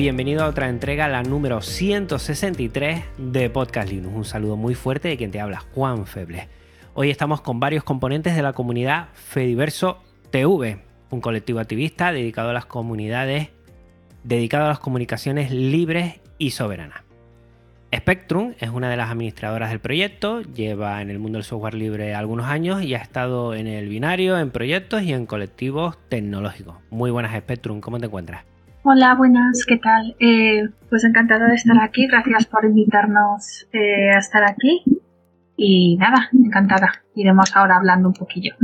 Bienvenido a otra entrega, la número 163 de Podcast Linux. Un saludo muy fuerte de quien te habla, Juan Feble. Hoy estamos con varios componentes de la comunidad Fediverso TV, un colectivo activista dedicado a las comunidades, dedicado a las comunicaciones libres y soberanas. Spectrum es una de las administradoras del proyecto, lleva en el mundo del software libre algunos años y ha estado en el binario, en proyectos y en colectivos tecnológicos. Muy buenas Spectrum, ¿cómo te encuentras? Hola, buenas, ¿qué tal? Eh, pues encantada de estar aquí, gracias por invitarnos eh, a estar aquí. Y nada, encantada. Iremos ahora hablando un poquillo.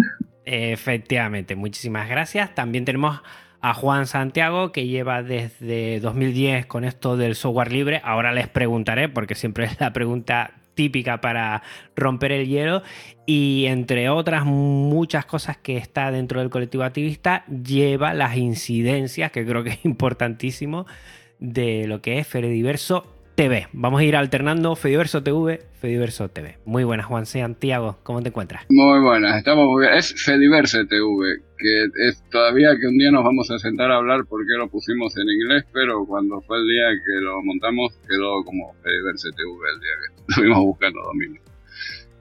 Efectivamente, muchísimas gracias. También tenemos a Juan Santiago, que lleva desde 2010 con esto del software libre. Ahora les preguntaré, porque siempre es la pregunta típica para romper el hielo. Y entre otras muchas cosas que está dentro del colectivo activista, lleva las incidencias, que creo que es importantísimo, de lo que es Ferediverso TV. Vamos a ir alternando Fediverso TV, Fediverso TV. Muy buenas, Juan Santiago, ¿cómo te encuentras? Muy buenas, estamos muy bien. Es Fediverse TV, que es todavía que un día nos vamos a sentar a hablar porque lo pusimos en inglés, pero cuando fue el día que lo montamos quedó como Fediverse TV el día que estuvimos buscando dominio.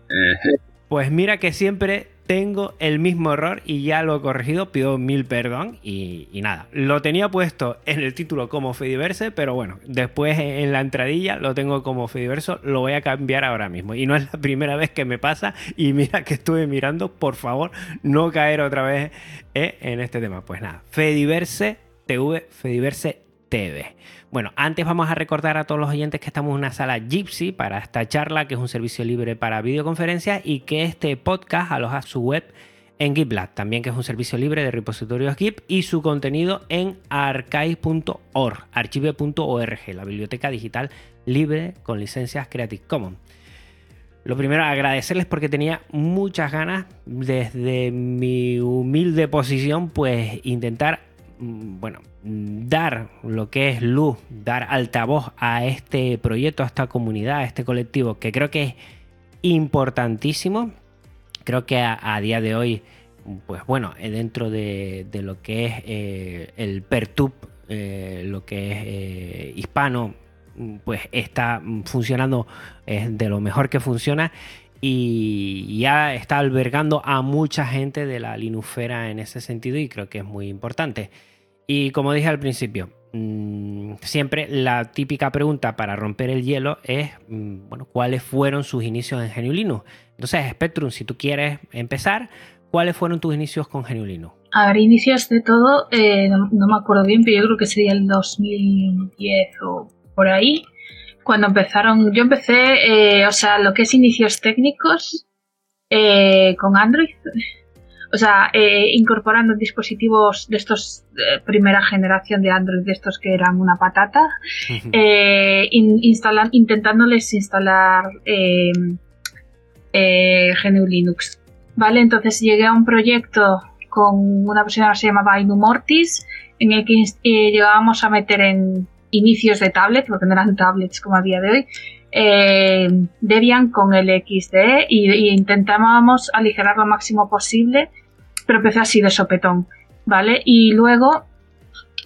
Eh, Pues mira que siempre tengo el mismo error y ya lo he corregido, pido mil perdón y, y nada. Lo tenía puesto en el título como Fediverse, pero bueno, después en la entradilla lo tengo como Fediverso, lo voy a cambiar ahora mismo. Y no es la primera vez que me pasa y mira que estuve mirando, por favor, no caer otra vez eh, en este tema. Pues nada, Fediverse TV, Fediverse Bueno, antes vamos a recordar a todos los oyentes que estamos en una sala Gypsy para esta charla, que es un servicio libre para videoconferencias, y que este podcast aloja su web en GitLab, también que es un servicio libre de repositorios Git, y su contenido en archive.org, archive.org, la biblioteca digital libre con licencias Creative Commons. Lo primero, agradecerles porque tenía muchas ganas desde mi humilde posición, pues intentar bueno, dar lo que es luz, dar altavoz a este proyecto, a esta comunidad, a este colectivo, que creo que es importantísimo. Creo que a, día de hoy, pues bueno, eh, dentro de, lo que es eh, el Pertub, eh, lo que es hispano, pues está funcionando es de lo mejor que funciona y ya está albergando a mucha gente de la linufera en ese sentido y creo que es muy importante. Y como dije al principio, mmm, siempre la típica pregunta para romper el hielo es, mmm, bueno, ¿cuáles fueron sus inicios en GNU Linux? Entonces, Spectrum, si tú quieres empezar, ¿cuáles fueron tus inicios con GNU Linux? A ver, inicios de todo, eh, no, me acuerdo bien, pero yo creo que sería el 2010 o por ahí, cuando empezaron, yo empecé, eh, o sea, lo que es inicios técnicos eh, con Android, o sea, eh, incorporando dispositivos de estos primera generación de Android, de estos que eran una patata, in, instalan, intentándoles instalar GNU Linux. Vale, entonces llegué a un proyecto con una persona que se llamaba Inu Mortis, en el que llegábamos a meter en inicios de tablet, porque no eran tablets como a día de hoy, eh, Debian con el XDE y, intentábamos aligerar lo máximo posible, pero empecé así de sopetón, ¿vale? Y luego,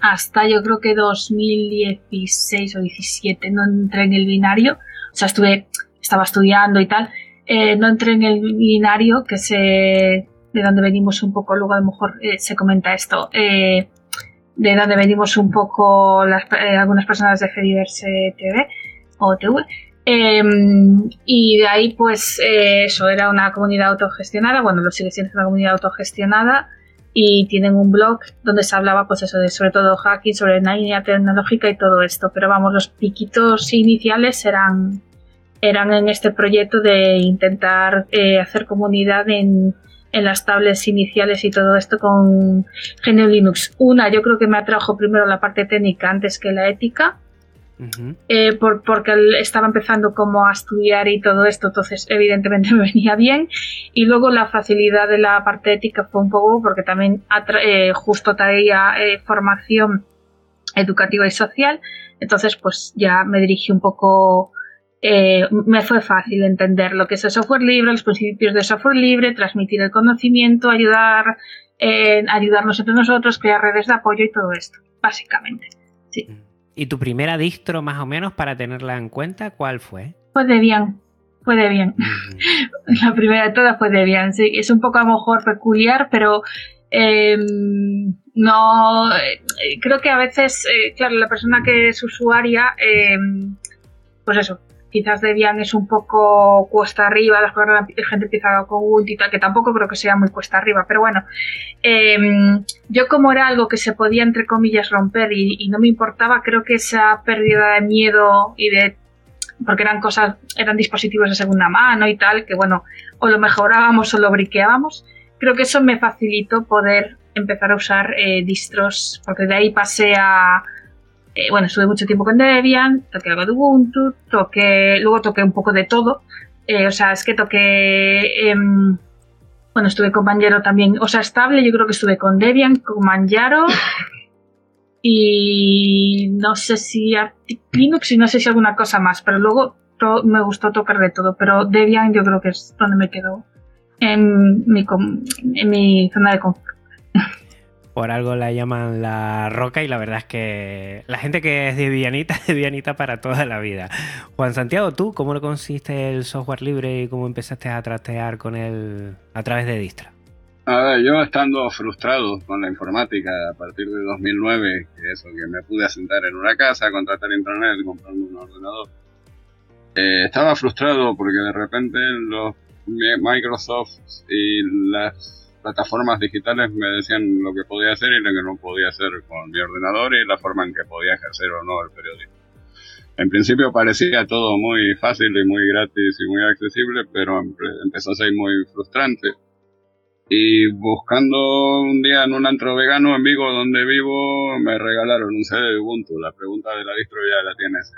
hasta yo creo que 2016 o 17, no entré en el binario, o sea, estuve, estaba estudiando y tal, eh, no entré en el binario, que se, de donde venimos un poco, luego a lo mejor eh, se comenta esto, de donde venimos un poco las, eh, algunas personas de Fediverse TV o TV. Eh, y de ahí, pues, eh, eso era una comunidad autogestionada, bueno, lo sigue siendo una comunidad autogestionada, y tienen un blog donde se hablaba, pues eso, de sobre todo hacking, sobre la línea tecnológica y todo esto. Pero vamos, los piquitos iniciales eran, eran en este proyecto de intentar eh, hacer comunidad en, en las tablets iniciales y todo esto con GNU Linux. Una, yo creo que me atrajo primero la parte técnica antes que la ética. Eh, por, porque estaba empezando como a estudiar y todo esto, entonces evidentemente me venía bien. Y luego la facilidad de la parte ética fue un poco porque también eh, justo traía eh, formación educativa y social, entonces pues ya me dirigí un poco eh, me fue fácil entender lo que es el software libre, los principios de software libre, transmitir el conocimiento, ayudar, eh, ayudarnos entre nosotros, crear redes de apoyo y todo esto, básicamente. Sí. ¿Y tu primera distro, más o menos, para tenerla en cuenta, cuál fue? Fue Debian. Fue Debian. La primera de todas fue Debian. Sí, es un poco a lo mejor peculiar, pero em, no. Eh, creo que a veces, claro, la persona que es usuaria, em, pues eso, quizás Debian es un poco cuesta arriba, la gente empieza con Ubuntu y tal, que tampoco creo que sea muy cuesta arriba, pero bueno, em, yo como era algo que se podía entre comillas romper y, no me importaba, creo que esa pérdida de miedo y de porque eran cosas, eran dispositivos de segunda mano y tal, que bueno, o lo mejorábamos o lo briqueábamos, creo que eso me facilitó poder empezar a usar eh, distros, porque de ahí pasé a, eh, bueno, estuve mucho tiempo con Debian, toqué algo de Ubuntu, toqué, luego toqué un poco de todo. Eh, o sea, es que toqué, em, bueno, estuve con Manjaro también, o sea, estable, yo creo que estuve con Debian, con Manjaro y no sé si Linux y no sé si alguna cosa más, pero luego me gustó tocar de todo, pero Debian yo creo que es donde me quedo en mi, en mi zona de confort. Por algo la llaman la roca y la verdad es que la gente que es de Villanita es Villanita para toda la vida. Juan Santiago, ¿tú cómo lo consiste el software libre y cómo empezaste a trastear con él a través de Distra? A ver, yo estando frustrado con la informática a partir de 2009, que eso, que me pude asentar en una casa, contratar internet, comprarme un ordenador, eh, estaba frustrado porque de repente los Microsoft y las plataformas digitales me decían lo que podía hacer y lo que no podía hacer con mi ordenador y la forma en que podía ejercer o no el periodismo. En principio parecía todo muy fácil y muy gratis y muy accesible, pero empezó a ser muy frustrante. Y buscando un día en un antro vegano en Vigo donde vivo, me regalaron un CD de Ubuntu. La pregunta de la distro ya la tienes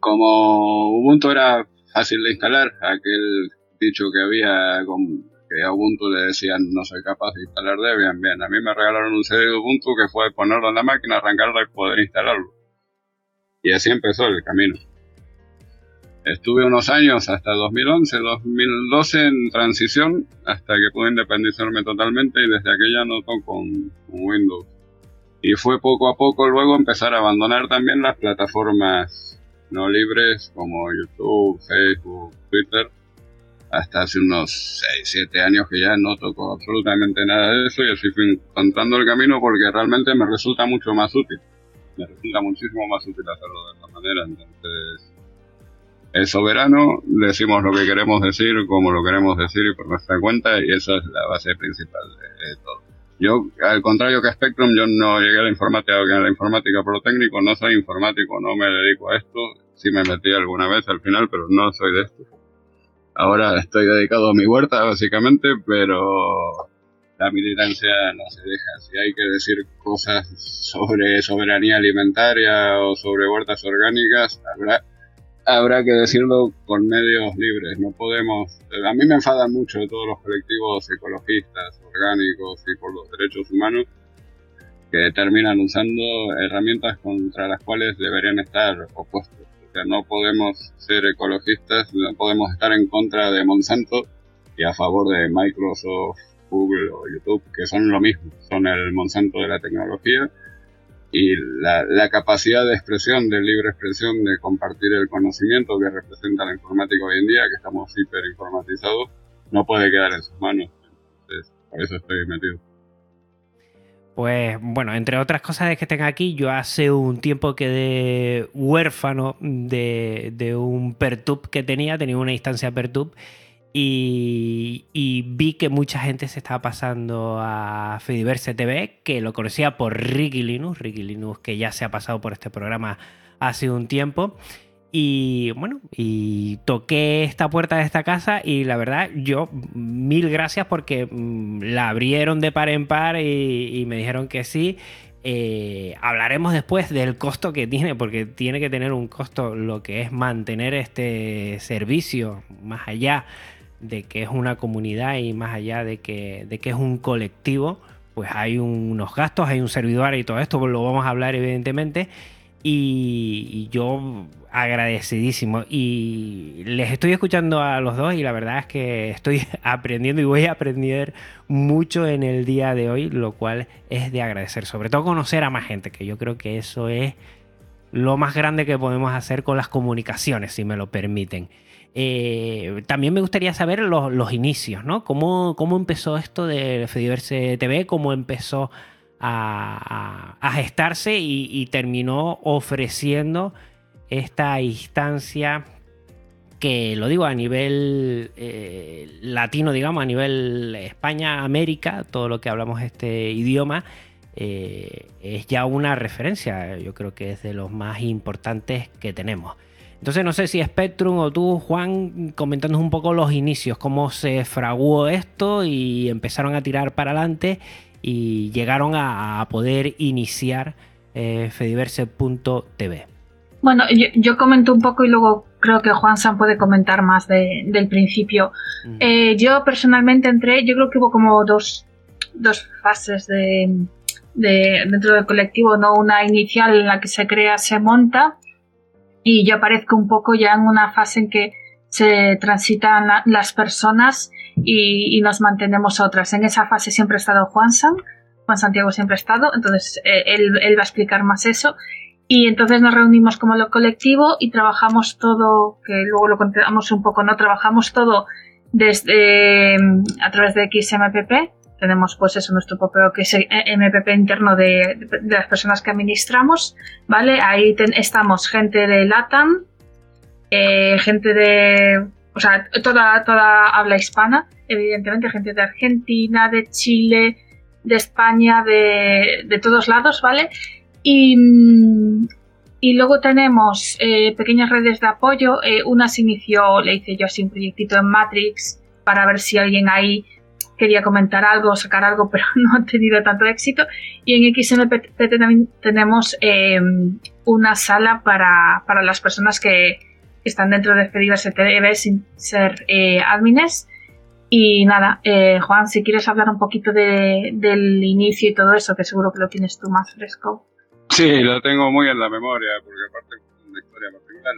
Como Ubuntu era fácil de instalar, aquel dicho que había con que a Ubuntu le decían no soy capaz de instalar Debian. Bien, a mí me regalaron un CD de Ubuntu que fue ponerlo en la máquina, arrancarlo y poder instalarlo. Y así empezó el camino. Estuve unos años, hasta 2011, 2012 en transición, hasta que pude independizarme totalmente y desde aquella no toco con, Windows. Y fue poco a poco luego empezar a abandonar también las plataformas no libres como YouTube, Facebook, Twitter, hasta hace unos 6, 7 años que ya no toco absolutamente nada de eso y así fui encontrando el camino porque realmente me resulta mucho más útil. Me resulta muchísimo más útil hacerlo de esta manera. Entonces, es soberano, decimos lo que queremos decir, como lo queremos decir y por nuestra cuenta y esa es la base principal de, todo. Yo, al contrario que Spectrum, yo no llegué a la informática, a la informática por lo técnico, no soy informático, no me dedico a esto, sí me metí alguna vez al final, pero no soy de esto Ahora estoy dedicado a mi huerta, básicamente, pero la militancia no se deja. Si hay que decir cosas sobre soberanía alimentaria o sobre huertas orgánicas, habrá, habrá que decirlo con medios libres. No podemos. A mí me enfadan mucho todos los colectivos ecologistas, orgánicos y por los derechos humanos que terminan usando herramientas contra las cuales deberían estar opuestos no podemos ser ecologistas, no podemos estar en contra de Monsanto y a favor de Microsoft, Google o YouTube, que son lo mismo, son el Monsanto de la tecnología y la, capacidad de expresión, de libre expresión, de compartir el conocimiento que representa la informática hoy en día, que estamos hiper informatizados, no puede quedar en sus manos. Entonces, por eso estoy metido. Pues bueno, entre otras cosas que tenga aquí, yo hace un tiempo quedé huérfano de, un Pertub que tenía, tenía una instancia Pertub y, y, vi que mucha gente se estaba pasando a Fediverse TV, que lo conocía por Ricky Linux, Ricky Linux que ya se ha pasado por este programa hace un tiempo. Y bueno, y toqué esta puerta de esta casa y la verdad, yo mil gracias porque mm, la abrieron de par en par y, me dijeron que sí. Eh, hablaremos después del costo que tiene, porque tiene que tener un costo lo que es mantener este servicio, más allá de que es una comunidad y más allá de que, de que es un colectivo, pues hay unos gastos, hay un servidor y todo esto, lo vamos a hablar evidentemente. Y, yo agradecidísimo. Y les estoy escuchando a los dos y la verdad es que estoy aprendiendo y voy a aprender mucho en el día de hoy, lo cual es de agradecer. Sobre todo conocer a más gente, que yo creo que eso es lo más grande que podemos hacer con las comunicaciones, si me lo permiten. Eh, también me gustaría saber los, inicios, ¿no? ¿Cómo, ¿Cómo, empezó esto de Fediverse TV? ¿Cómo empezó a, gestarse y, terminó ofreciendo esta instancia que lo digo a nivel eh, latino, digamos, a nivel España, América, todo lo que hablamos este idioma, eh, es ya una referencia, yo creo que es de los más importantes que tenemos. Entonces no sé si Spectrum o tú, Juan, comentándonos un poco los inicios, cómo se fraguó esto y empezaron a tirar para adelante y llegaron a, poder iniciar eh, fediverse.tv. Bueno, yo, comento un poco y luego creo que Juan San puede comentar más del principio. Eh, yo personalmente entré, yo creo que hubo como dos, dos fases de, dentro del colectivo, ¿no? Una inicial en la que se crea, se monta y yo aparezco un poco ya en una fase en que se transitan las personas y, nos mantenemos otras. En esa fase siempre ha estado Juan San, Juan Santiago siempre ha estado, entonces eh, él, va a explicar más eso. Y entonces nos reunimos como lo colectivo y trabajamos todo, que luego lo contamos un poco, ¿no? Trabajamos todo desde a través de XMPP. Tenemos pues eso, nuestro propio MPP interno de, las personas que administramos, ¿vale? Ahí estamos gente de LATAM, eh, gente de, o sea, toda, toda habla hispana, evidentemente, gente de Argentina, de Chile, de España, de, de todos lados, ¿vale? Y, y luego tenemos eh, pequeñas redes de apoyo. Eh, una se inició, le hice yo así un proyectito en Matrix para ver si alguien ahí quería comentar algo, sacar algo, pero no ha tenido tanto éxito. Y en XMPT también tenemos una sala para, para las personas que, están dentro de Fediverse TV sin ser eh, admines. Y nada, eh, Juan, si quieres hablar un poquito del inicio y todo eso, que seguro que lo tienes tú más fresco. Sí, lo tengo muy en la memoria, porque aparte es una historia particular.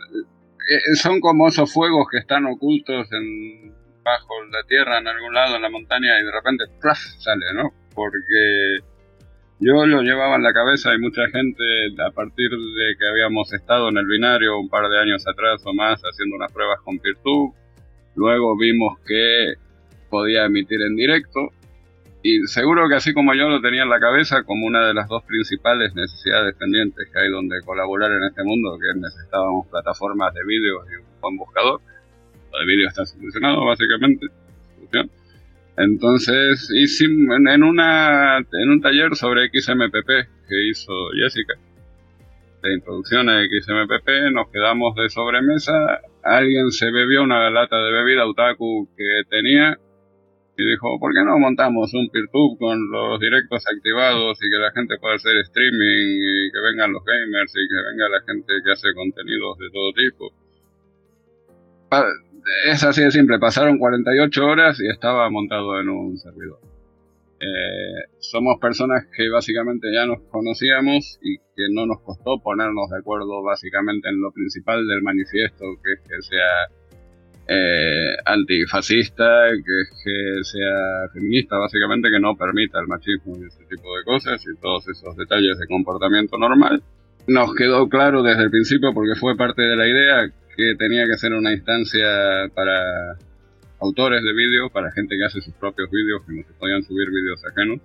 Eh, son como esos fuegos que están ocultos en, bajo la tierra, en algún lado, en la montaña, y de repente ¡plaf! sale, ¿no? Porque yo lo llevaba en la cabeza y mucha gente, a partir de que habíamos estado en el binario un par de años atrás o más haciendo unas pruebas con Peertube, luego vimos que podía emitir en directo y seguro que así como yo lo tenía en la cabeza como una de las dos principales necesidades pendientes que hay donde colaborar en este mundo, que necesitábamos plataformas de vídeo y un buen buscador, lo de vídeo está solucionado básicamente. Entonces, hicimos en, una, en un taller sobre XMPP que hizo Jessica, de introducción a XMPP, nos quedamos de sobremesa, alguien se bebió una lata de bebida otaku que tenía y dijo, ¿por qué no montamos un PeerTube con los directos activados y que la gente pueda hacer streaming y que vengan los gamers y que venga la gente que hace contenidos de todo tipo? Es así de simple, pasaron 48 horas y estaba montado en un servidor. Eh, somos personas que básicamente ya nos conocíamos y que no nos costó ponernos de acuerdo básicamente en lo principal del manifiesto, que es que sea eh, antifascista, que es que sea feminista, básicamente que no permita el machismo y ese tipo de cosas y todos esos detalles de comportamiento normal. Nos quedó claro desde el principio porque fue parte de la idea que tenía que ser una instancia para autores de vídeos, para gente que hace sus propios vídeos, que no se podían subir vídeos ajenos,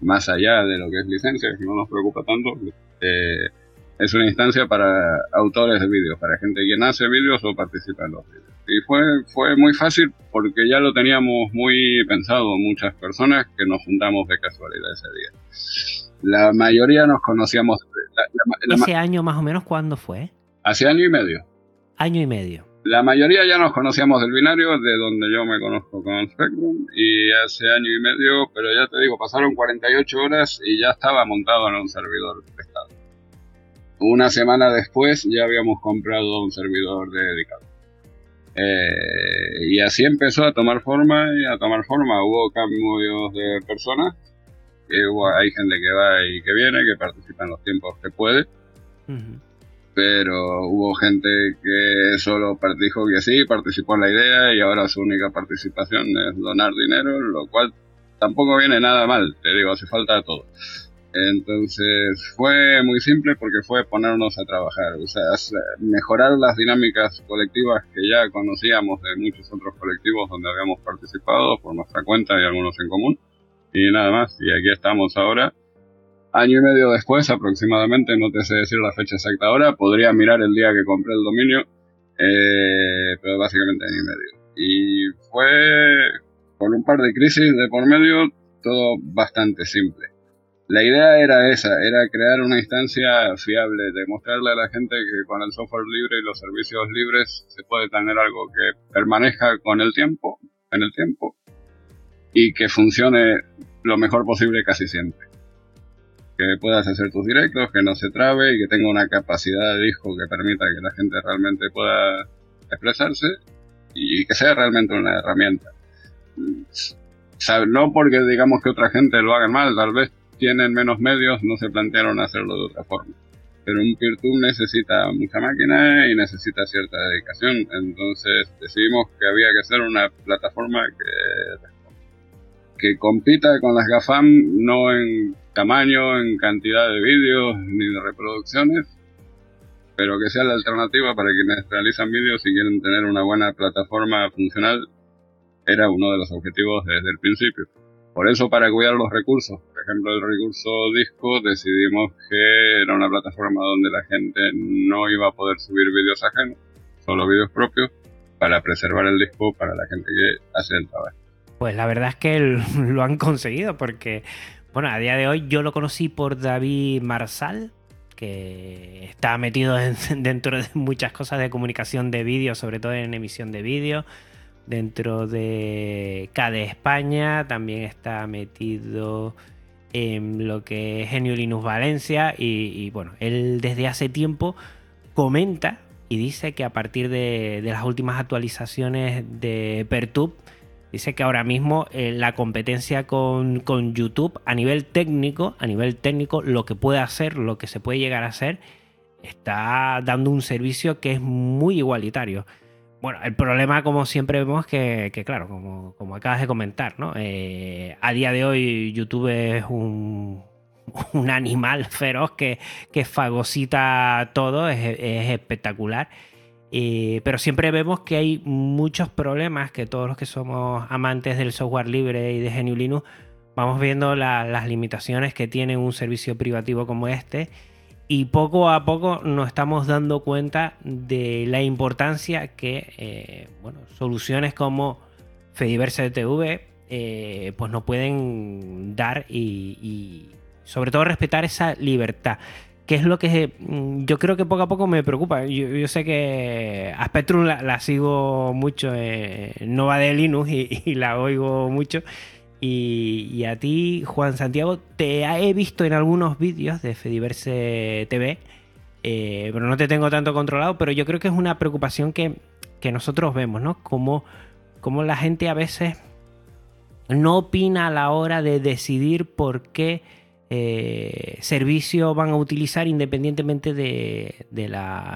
más allá de lo que es licencia, que no nos preocupa tanto. Eh, es una instancia para autores de vídeos, para gente que hace vídeos o participa en los vídeos. Y fue, fue muy fácil porque ya lo teníamos muy pensado muchas personas que nos juntamos de casualidad ese día. La mayoría nos conocíamos. ¿Ese año más o menos cuándo fue? Hace año y medio. Año y medio. La mayoría ya nos conocíamos del binario, de donde yo me conozco con Spectrum, y hace año y medio, pero ya te digo, pasaron 48 horas y ya estaba montado en un servidor prestado. Una semana después ya habíamos comprado un servidor dedicado. Eh, y así empezó a tomar forma y a tomar forma. Hubo cambios de personas. hay gente que va y que viene, que participa en los tiempos que puede. Pero hubo gente que solo dijo que sí, participó en la idea y ahora su única participación es donar dinero, lo cual tampoco viene nada mal, te digo, hace falta todo. Entonces fue muy simple porque fue ponernos a trabajar, o sea, mejorar las dinámicas colectivas que ya conocíamos de muchos otros colectivos donde habíamos participado por nuestra cuenta y algunos en común. Y nada más, y aquí estamos ahora. Año y medio después aproximadamente, no te sé decir la fecha exacta ahora, podría mirar el día que compré el dominio, eh, pero básicamente año y medio. Y fue con un par de crisis de por medio, todo bastante simple la idea era esa, era crear una instancia fiable, demostrarle a la gente que con el software libre y los servicios libres se puede tener algo que permanezca con el tiempo, en el tiempo, y que funcione lo mejor posible casi siempre. Que puedas hacer tus directos, que no se trabe y que tenga una capacidad de disco que permita que la gente realmente pueda expresarse y que sea realmente una herramienta. No porque digamos que otra gente lo haga mal, tal vez tienen menos medios, no se plantearon hacerlo de otra forma. Pero un PeerTube necesita mucha máquina y necesita cierta dedicación. Entonces decidimos que había que hacer una plataforma que, que compita con las GAFAM, no en tamaño, en cantidad de vídeos ni de reproducciones, pero que sea la alternativa para quienes realizan vídeos y quieren tener una buena plataforma funcional, era uno de los objetivos desde el principio. Por eso, para cuidar los recursos, por ejemplo, el recurso disco, decidimos que era una plataforma donde la gente no iba a poder subir vídeos ajenos, solo vídeos propios, para preservar el disco para la gente que hace el trabajo. Pues la verdad es que lo han conseguido porque, bueno, a día de hoy yo lo conocí por David Marsal, que está metido dentro de muchas cosas de comunicación de vídeo, sobre todo en emisión de vídeo. Dentro de KDE España también está metido en lo que es Genio Linux Valencia y, bueno, él desde hace tiempo comenta y dice que a partir de, las últimas actualizaciones de Pertube, dice que ahora mismo eh, la competencia con, con, YouTube a nivel técnico, a nivel técnico, lo que puede hacer, lo que se puede llegar a hacer, está dando un servicio que es muy igualitario. Bueno, el problema, como siempre vemos, que, que claro, como, como, acabas de comentar, ¿no? Eh, a día de hoy YouTube es un, un animal feroz que, que fagocita todo, es, es espectacular. Eh, pero siempre vemos que hay muchos problemas que todos los que somos amantes del software libre y de GNU Linux vamos viendo las limitaciones que tiene un servicio privativo como este. Y poco a poco nos estamos dando cuenta de la importancia que eh, bueno, soluciones como Fediverse TV eh, pues nos pueden dar y, sobre todo respetar esa libertad que es lo que mm, yo creo que poco a poco me preocupa. Yo, sé que a Spectrum la, sigo mucho, eh, no va de Linux y, la oigo mucho. Y, a ti, Juan Santiago, te he visto en algunos vídeos de Fediverse TV, eh, pero no te tengo tanto controlado, pero yo creo que es una preocupación que, nosotros vemos, ¿no? Como, como, la gente a veces no opina a la hora de decidir por qué eh, servicio van a utilizar independientemente de,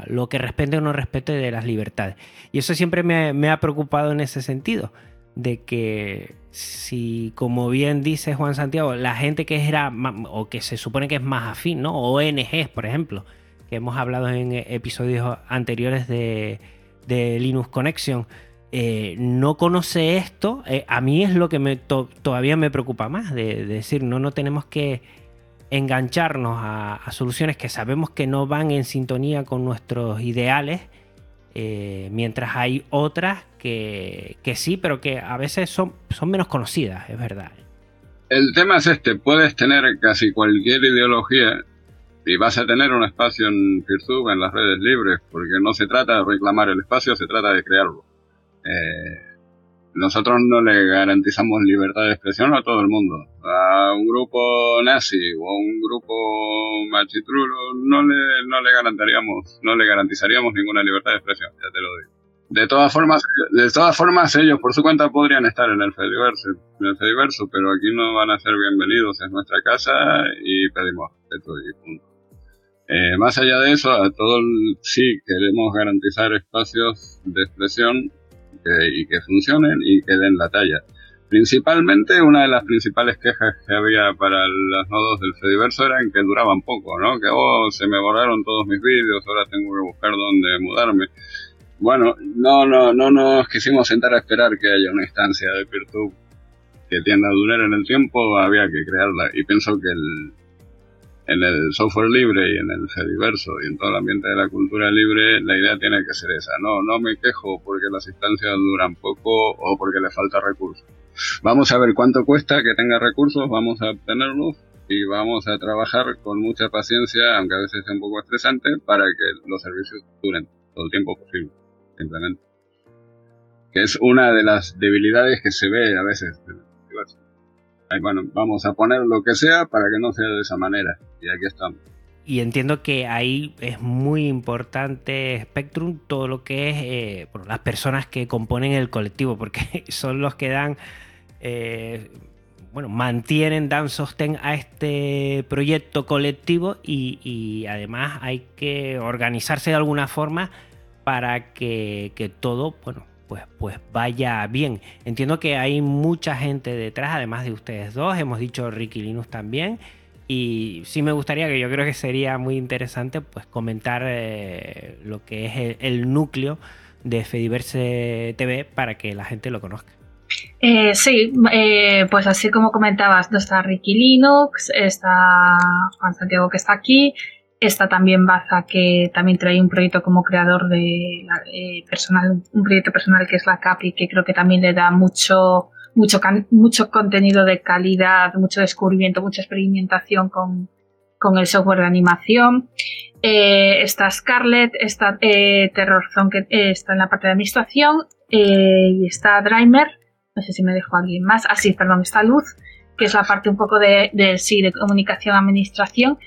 lo que respete o no respete de las libertades. Y eso siempre me ha preocupado en ese sentido de que si, como bien dice Juan Santiago, la gente que era o que se supone que es más afín, ¿no? ONGs, por ejemplo, que hemos hablado en episodios anteriores de, Linux Connection, eh, no conoce esto, eh, a mí es lo que todavía me preocupa más, de, decir, no, no tenemos que engancharnos a, soluciones que sabemos que no van en sintonía con nuestros ideales, eh, mientras hay otras que, sí, pero que a veces son, son menos conocidas, es verdad. El tema es este, puedes tener casi cualquier ideología y vas a tener un espacio en PeerTube, en las redes libres, porque no se trata de reclamar el espacio, se trata de crearlo. Eh, nosotros no le garantizamos libertad de expresión a todo el mundo. A un grupo nazi o a un grupo machitrulo no le, no le garantizaríamos, no le garantizaríamos ninguna libertad de expresión, ya te lo digo. De todas formas, de todas formas ellos por su cuenta podrían estar en el Fediverso, en pero aquí no van a ser bienvenidos, en nuestra casa y pedimos respeto y punto. Eh, más allá de eso, a todo el, sí queremos garantizar espacios de expresión y que funcionen y que den la talla. Principalmente, una de las principales quejas que había para los nodos del Fediverso eran que duraban poco, ¿no? Que, oh, se me borraron todos mis vídeos, ahora tengo que buscar dónde mudarme. Bueno, no, no, no nos quisimos sentar a esperar que haya una instancia de PeerTube que tienda a durar en el tiempo, había que crearla. Y pienso que el, en el software libre y en el Fediverso y en todo el ambiente de la cultura libre, la idea tiene que ser esa. No, no me quejo porque las instancias duran poco o porque le falta recursos. Vamos a ver cuánto cuesta que tenga recursos, vamos a obtenerlos y vamos a trabajar con mucha paciencia, aunque a veces sea un poco estresante, para que los servicios duren todo el tiempo posible, simplemente. Que es una de las debilidades que se ve a veces bueno, vamos a poner lo que sea para que no sea de esa manera. Y aquí estamos. Y entiendo que ahí es muy importante Spectrum todo lo que es eh, las personas que componen el colectivo, porque son los que dan, eh, bueno, mantienen, dan sostén a este proyecto colectivo y, además hay que organizarse de alguna forma para que todo, bueno, pues, pues vaya bien. Entiendo que hay mucha gente detrás, además de ustedes dos, hemos dicho Ricky Linus también. Y sí me gustaría, que yo creo que sería muy interesante, pues comentar eh, lo que es el, núcleo de Fediverse TV para que la gente lo conozca. Eh, sí, eh, pues así como comentabas, está Ricky Linux, está Juan Santiago que está aquí, Está también Baza, que también trae un proyecto como creador de eh, personal, un proyecto personal que es la CAPI, que creo que también le da mucho, mucho, mucho contenido de calidad, mucho descubrimiento, mucha experimentación con, con el software de animación. Eh, está Scarlett, está eh, Terror Zone, que eh, está en la parte de administración, y está Drimer, no sé si me dejo alguien más, ah sí, perdón, está Luz, que es la parte un poco de, de sí, de comunicación, administración,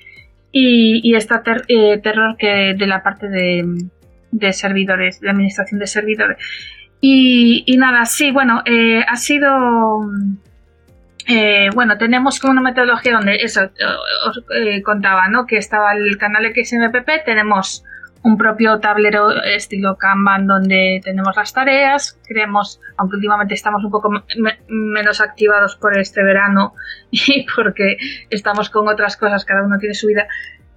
y, está eh, Terror que de la parte de, servidores, de administración de servidores. Y, nada, sí, bueno, eh, ha sido... Eh, bueno, tenemos como una metodología donde eso os contaba, ¿no? Que estaba el canal XMPP, tenemos un propio tablero estilo Kanban donde tenemos las tareas. Creemos, aunque últimamente estamos un poco menos activados por este verano y porque estamos con otras cosas, cada uno tiene su vida.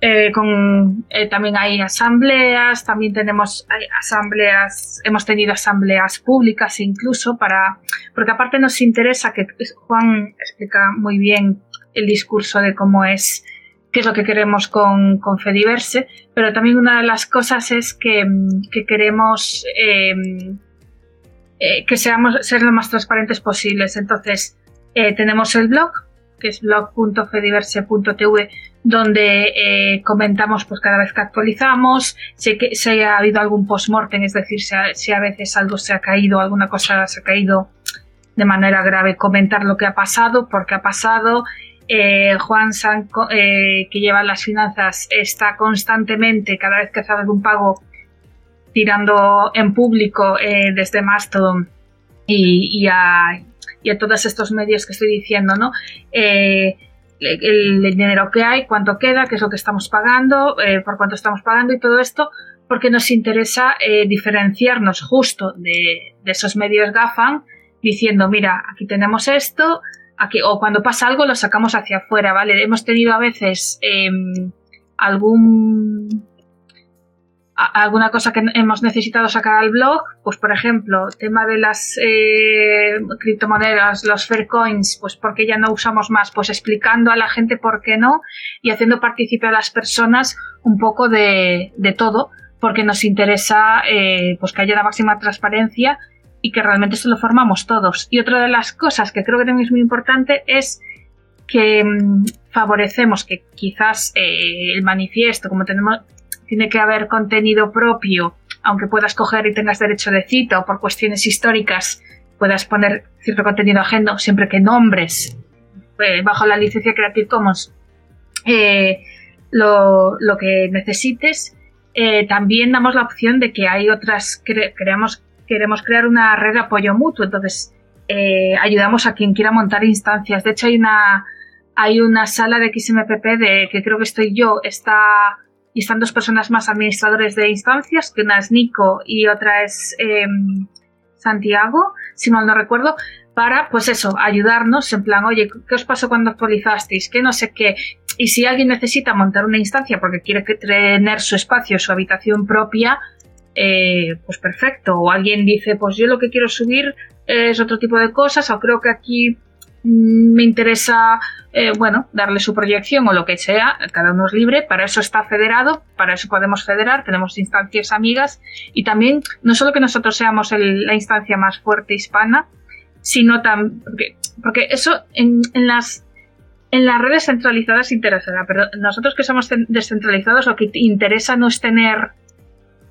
Eh, con, eh, también hay asambleas, también tenemos asambleas, hemos tenido asambleas públicas incluso para, porque aparte nos interesa que Juan explica muy bien el discurso de cómo es qué es lo que queremos con, con Fediverse, pero también una de las cosas es que, queremos eh, eh, que seamos ser lo más transparentes posibles. Entonces, eh, tenemos el blog, que es blog.fediverse.tv, donde comentamos pues cada vez que actualizamos, si, que, si ha habido algún post-mortem, es decir, si a, si a veces algo se ha caído, alguna cosa se ha caído de manera grave, comentar lo que ha pasado, por qué ha pasado, eh, Juan San, eh, que lleva las finanzas, está constantemente, cada vez que hace algún pago, tirando en público eh, desde Mastodon y, a, todos estos medios que estoy diciendo, ¿no? El, dinero que hay, cuánto queda, qué es lo que estamos pagando, por cuánto estamos pagando y todo esto, porque nos interesa diferenciarnos justo de, esos medios GAFAN, diciendo, mira, aquí tenemos esto, o cuando pasa algo lo sacamos hacia afuera, ¿vale? Hemos tenido a veces em, algún alguna cosa que hemos necesitado sacar al blog, pues por ejemplo, tema de las eh, criptomonedas, los fair coins, pues porque ya no usamos más, pues explicando a la gente por qué no y haciendo participar a las personas un poco de, de todo, porque nos interesa eh, pues que haya la máxima transparencia y que realmente se lo formamos todos. Y otra de las cosas que creo que también es muy importante es que mm, favorecemos que quizás eh, el manifiesto, como tenemos, tiene que haber contenido propio, aunque puedas coger y tengas derecho de cita o por cuestiones históricas puedas poner cierto contenido ajeno, siempre que nombres eh, bajo la licencia Creative Commons eh, lo, que necesites. también damos la opción de que hay otras, creamos, queremos crear una red de apoyo mutuo, entonces ayudamos a quien quiera montar instancias. De hecho, hay una, hay una sala de XMPP de que creo que estoy yo, está y están dos personas más administradores de instancias, que una es Nico y otra es em, Santiago, si mal no recuerdo, para, pues eso, ayudarnos en plan, oye, ¿qué os pasó cuando actualizasteis? Que no sé qué. Y si alguien necesita montar una instancia porque quiere tener su espacio, su habitación propia, eh, pues perfecto. O alguien dice, pues yo lo que quiero subir es otro tipo de cosas, o creo que aquí Mm, me interesa, eh, bueno, darle su proyección o lo que sea, cada uno es libre, para eso está federado, para eso podemos federar, tenemos instancias amigas y también no solo que nosotros seamos la instancia más fuerte hispana, sino también, porque, eso en, las en las redes centralizadas interesará, pero nosotros que somos descentralizados lo que interesa no es tener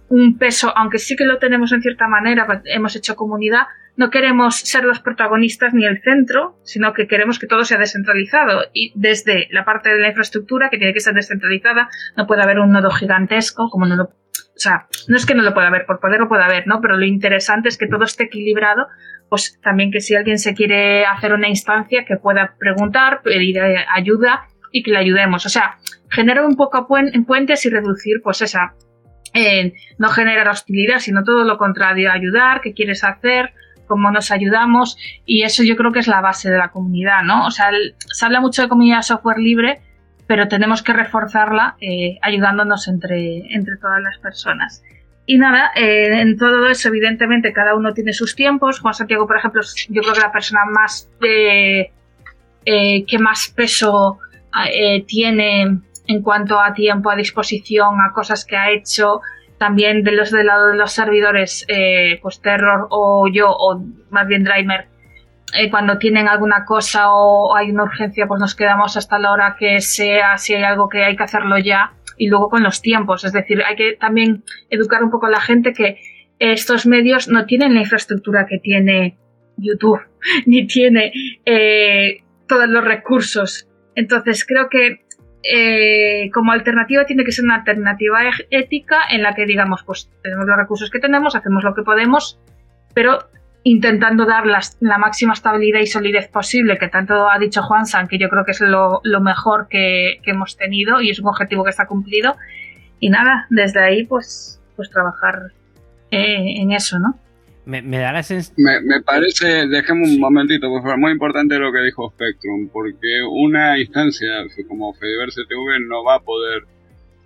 un peso, aunque sí que lo tenemos en cierta manera, pues, hemos hecho comunidad, no queremos ser los protagonistas ni el centro, sino que queremos que todo sea descentralizado. Y desde la parte de la infraestructura, que tiene que ser descentralizada, no puede haber un nodo gigantesco, como no lo. O sea, no es que no lo pueda haber, por poder lo pueda haber, ¿no? Pero lo interesante es que todo esté equilibrado, pues también que si alguien se quiere hacer una instancia, que pueda preguntar, pedir ayuda y que le ayudemos. O sea, generar un poco puentes y reducir, pues esa eh, no generar hostilidad, sino todo lo contrario, ayudar, qué quieres hacer, cómo nos ayudamos y eso yo creo que es la base de la comunidad, ¿no? O sea, se habla mucho de comunidad software libre, pero tenemos que reforzarla eh, ayudándonos entre, entre todas las personas. Y nada, eh, en todo eso, evidentemente, cada uno tiene sus tiempos. Juan Santiago, por ejemplo, yo creo que la persona más que más peso tiene en cuanto a tiempo a disposición, a cosas que ha hecho, también de los del lado de los servidores, eh, pues Terror o yo, o más bien Drimer, eh, cuando tienen alguna cosa o hay una urgencia, pues nos quedamos hasta la hora que sea, si hay algo que hay que hacerlo ya, y luego con los tiempos. Es decir, hay que también educar un poco a la gente que estos medios no tienen la infraestructura que tiene YouTube, ni tiene eh, todos los recursos. Entonces creo que eh, como alternativa tiene que ser una alternativa e-, ética en la que digamos, pues tenemos los recursos que tenemos, hacemos lo que podemos, pero intentando dar la máxima estabilidad y solidez posible, que tanto ha dicho Juan San, que yo creo que es lo, mejor que, hemos tenido y es un objetivo que está cumplido. Y nada, desde ahí pues, pues trabajar eh, en eso, ¿no? Me, da la sensación... Me, parece, dejemos un momentito, por favor, muy importante lo que dijo Spectrum, porque una instancia como Fediverse TV no va a poder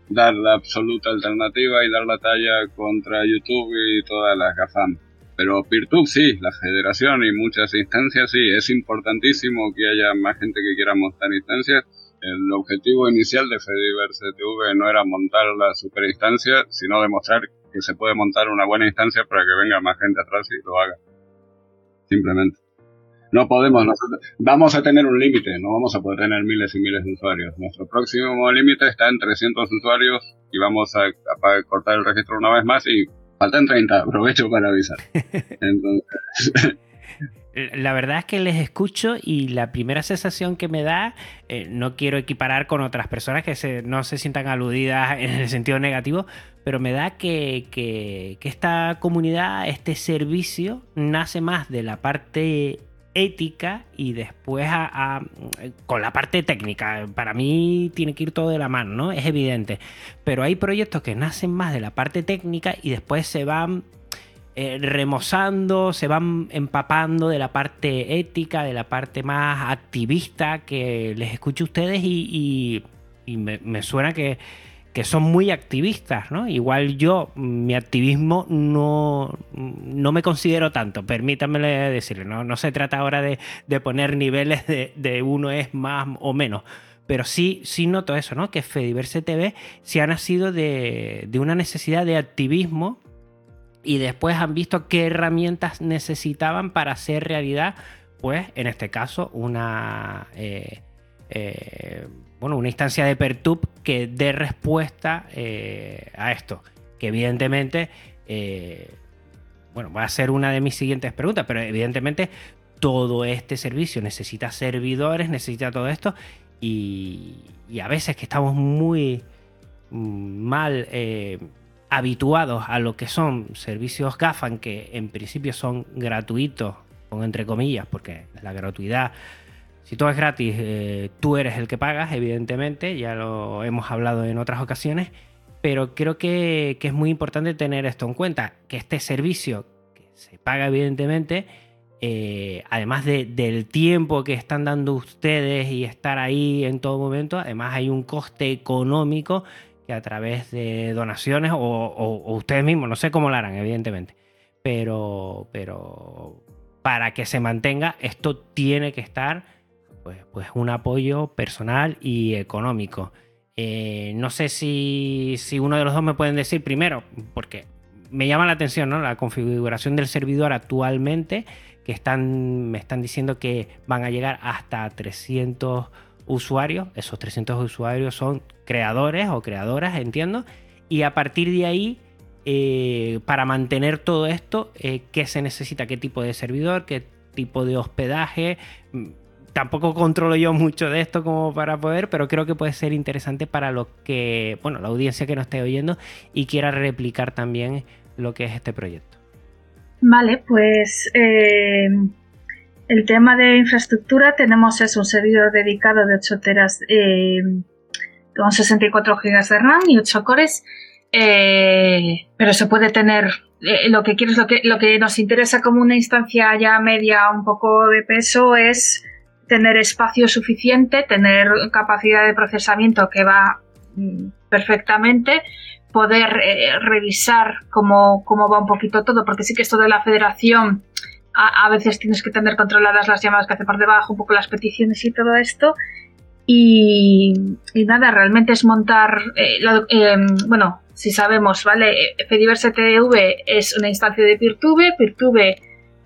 dar la absoluta alternativa y dar la talla contra YouTube y todas las GAFAM. Pero PeerTube sí, la federación y muchas instancias sí, es importantísimo que haya más gente que quiera montar instancias. El objetivo inicial de Fediverse TV no era montar la superinstancia, sino demostrar que se puede montar una buena instancia para que venga más gente atrás y lo haga. Simplemente. No podemos, nosotros, vamos a tener un límite, no vamos a poder tener miles y miles de usuarios. Nuestro próximo límite está en 300 usuarios y vamos a, cortar el registro una vez más y faltan 30, aprovecho para avisar. Entonces, la verdad es que les escucho y la primera sensación que me da, eh, no quiero equiparar con otras personas que no se sientan aludidas en el sentido negativo, pero me da que, esta comunidad, este servicio, nace más de la parte ética y después con la parte técnica. Para mí tiene que ir todo de la mano, ¿no? Es evidente. Pero hay proyectos que nacen más de la parte técnica y después se van eh, remozando, se van empapando de la parte ética, de la parte más activista que les escucho a ustedes y, me, suena que, son muy activistas, ¿no? Igual yo, mi activismo no, no me considero tanto, permítanme decirle, no, no se trata ahora de, poner niveles de, uno es más o menos, pero sí, sí noto eso, ¿no? Que Fediverse TV se ha nacido de, de una necesidad de activismo y después han visto qué herramientas necesitaban para hacer realidad, pues en este caso, una, eh, eh, bueno, una instancia de Pertub que dé respuesta a esto. Que evidentemente, bueno, va a ser una de mis siguientes preguntas, pero evidentemente todo este servicio necesita servidores, necesita todo esto. Y, y a veces que estamos muy mal habituados a lo que son servicios GAFAN, que en principio son gratuitos, con entre comillas, porque la gratuidad, si todo es gratis, eh, tú eres el que pagas, evidentemente, ya lo hemos hablado en otras ocasiones, pero creo que, es muy importante tener esto en cuenta, que este servicio, que se paga evidentemente, eh, además del tiempo que están dando ustedes y estar ahí en todo momento, además hay un coste económico que a través de donaciones o, ustedes mismos, no sé cómo lo harán, evidentemente, pero, pero para que se mantenga, esto tiene que estar pues, pues un apoyo personal y económico. Eh, no sé si, si, uno de los dos me pueden decir primero, porque me llama la atención ¿no? la configuración del servidor actualmente, que están, me están diciendo que van a llegar hasta 300 usuarios, esos 300 usuarios son creadores o creadoras, entiendo, y a partir de ahí, eh, para mantener todo esto, eh, ¿qué se necesita? ¿Qué tipo de servidor? ¿Qué tipo de hospedaje? Mm, tampoco controlo yo mucho de esto como para poder, pero creo que puede ser interesante para lo que, bueno, la audiencia que nos esté oyendo y quiera replicar también lo que es este proyecto. Vale, pues eh, el tema de infraestructura, tenemos es un servidor dedicado de 8 teras eh, con 64 GB de RAM y 8 cores, eh, pero se puede tener eh, lo que quieres, lo que, lo que nos interesa como una instancia ya media un poco de peso es tener espacio suficiente, tener capacidad de procesamiento que va mm, perfectamente, poder revisar cómo, cómo va un poquito todo, porque sí que esto de la federación a, veces tienes que tener controladas las llamadas que hace por debajo, un poco las peticiones y todo esto. Y, nada, realmente es montar, eh, eh, bueno, si sabemos, ¿vale? Fediverse TV es una instancia de Peertube, Peertube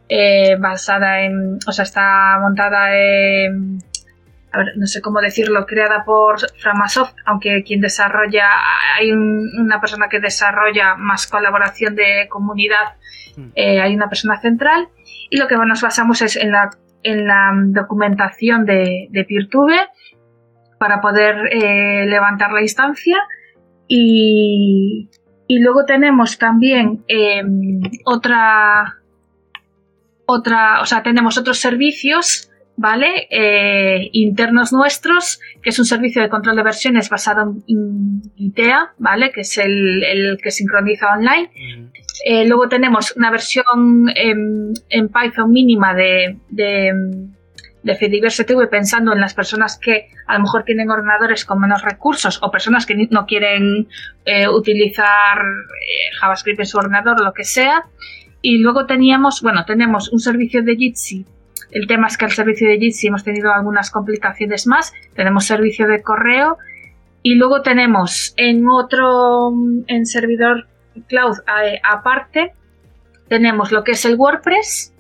eh, basada en, o sea, está montada en, a ver, no sé cómo decirlo, creada por Framasoft, aunque quien desarrolla, hay una persona que desarrolla más colaboración de comunidad, hmm. hay una persona central y lo que nos basamos es en la, en la documentación de, de PeerTube para poder eh, levantar la instancia y, y luego tenemos también em, otra otra o sea tenemos otros servicios ¿vale? Eh, internos nuestros, que es un servicio de control de versiones basado en ITEA, ¿vale? Que es el, el que sincroniza online. Eh, luego tenemos una versión en, Python mínima de, de, de Fediverse TV pensando en las personas que a lo mejor tienen ordenadores con menos recursos o personas que no quieren eh, utilizar JavaScript en su ordenador o lo que sea. Y luego teníamos, bueno, tenemos un servicio de Jitsi el tema es que al servicio de Jitsi hemos tenido algunas complicaciones más. Tenemos servicio de correo y luego tenemos en otro, en servidor cloud eh, aparte, tenemos lo que es el WordPress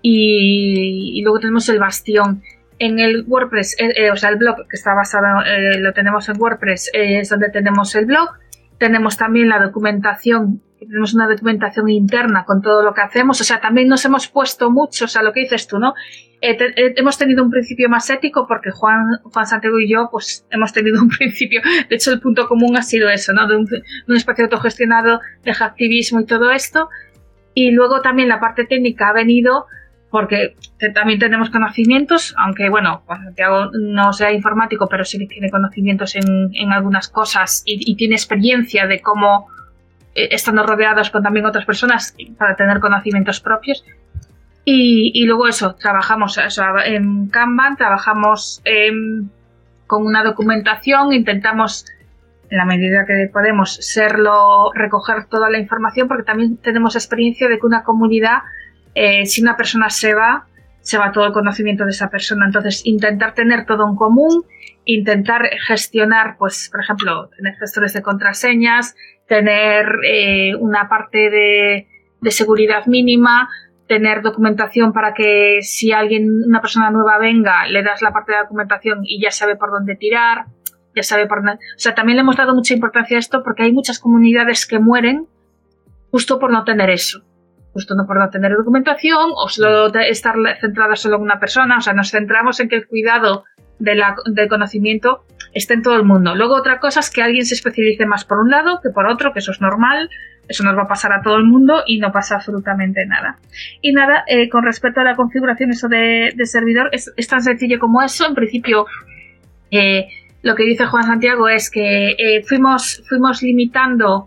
y, luego tenemos el Bastión. En el WordPress, eh, eh, o sea, el blog que está basado, lo tenemos en WordPress, es donde tenemos el blog. Tenemos también la documentación tenemos una documentación interna con todo lo que hacemos, o sea, también nos hemos puesto mucho, o sea, lo que dices tú, ¿no? Eh, eh, hemos tenido un principio más ético porque Juan, Juan Santiago y yo, pues, hemos tenido un principio, de hecho, el punto común ha sido eso, ¿no? De un, espacio autogestionado, de activismo y todo esto. Y luego también la parte técnica ha venido porque también tenemos conocimientos, aunque bueno, Juan Santiago no sea informático, pero sí tiene conocimientos en, en algunas cosas y, y, tiene experiencia de cómo estando rodeados con también otras personas para tener conocimientos propios. Y, luego eso, trabajamos en Kanban, trabajamos con una documentación, intentamos en la medida que podemos serlo, recoger toda la información, porque también tenemos experiencia de que una comunidad, eh, si una persona se va, se va todo el conocimiento de esa persona. Entonces, intentar tener todo en común, intentar gestionar, pues, por ejemplo, tener gestores de contraseñas, tener eh, una parte de, seguridad mínima, tener documentación para que si alguien, una persona nueva venga, le das la parte de documentación y ya sabe por dónde tirar, ya sabe por dónde. O sea, también le hemos dado mucha importancia a esto porque hay muchas comunidades que mueren justo por no tener eso. Justo no por no tener documentación o solo estar centrada solo en una persona. O sea, nos centramos en que el cuidado de la, del conocimiento esté en todo el mundo. Luego otra cosa es que alguien se especialice más por un lado que por otro, que eso es normal, eso nos va a pasar a todo el mundo y no pasa absolutamente nada. Y nada, eh, con respecto a la configuración eso de, servidor, es, tan sencillo como eso. En principio, eh, lo que dice Juan Santiago es que eh, fuimos, fuimos limitando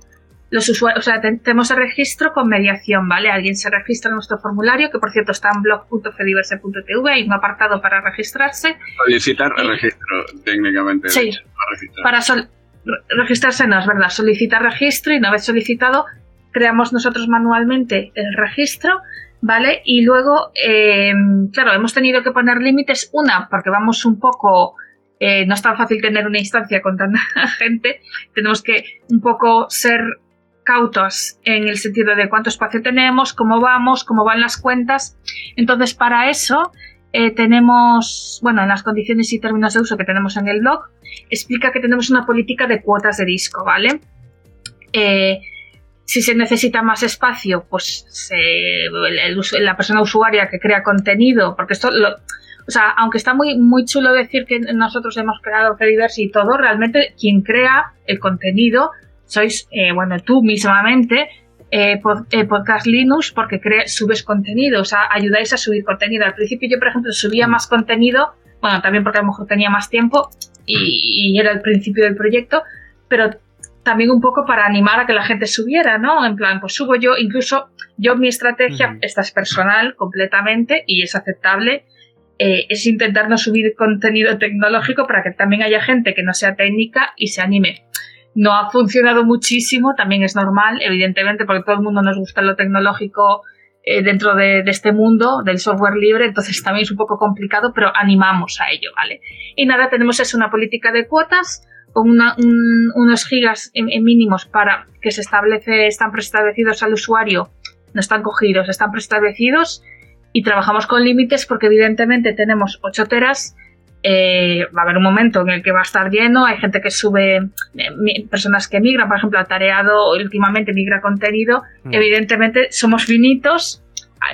los usuarios, o sea, tenemos el registro con mediación, ¿vale? Alguien se registra en nuestro formulario, que por cierto está en blog.fediverse.tv, hay un apartado para registrarse. Solicitar registro, técnicamente. Sí, para, registrarse no, es verdad, solicitar registro y una vez solicitado, creamos nosotros manualmente el registro, ¿vale? Y luego, eh, claro, hemos tenido que poner límites, una, porque vamos un poco... Eh, no es tan fácil tener una instancia con tanta gente, tenemos que un poco ser cautos en el sentido de cuánto espacio tenemos, cómo vamos, cómo van las cuentas. Entonces, para eso eh, tenemos, bueno, en las condiciones y términos de uso que tenemos en el blog, explica que tenemos una política de cuotas de disco, ¿vale? Eh, si se necesita más espacio, pues la persona usuaria que crea contenido, porque esto lo, o sea, aunque está muy, muy chulo decir que nosotros hemos creado Fediverse y todo, realmente quien crea el contenido sois, eh, bueno, tú mismamente, eh, eh, Podcast Linux, porque subes contenido, o sea, ayudáis a subir contenido. Al principio yo, por ejemplo, subía más contenido, bueno, también porque a lo mejor tenía más tiempo y, era el principio del proyecto, pero también un poco para animar a que la gente subiera, ¿no? En plan, pues subo yo, incluso yo mi estrategia, esta es personal completamente y es aceptable, es intentar no subir contenido tecnológico para que también haya gente que no sea técnica y se anime. No ha funcionado muchísimo, también es normal, evidentemente, porque todo el mundo nos gusta lo tecnológico eh, dentro de, este mundo del software libre, entonces también es un poco complicado, pero animamos a ello, ¿vale? Y nada, tenemos es una política de cuotas con unos gigas mínimos para que se establece, están preestablecidos al usuario, no están cogidos, están preestablecidos y trabajamos con límites porque evidentemente tenemos 8 teras eh, va a haber un momento en el que va a estar lleno, hay gente que sube, eh, personas que migran, por ejemplo, Tareado últimamente migra contenido, mm. evidentemente somos finitos,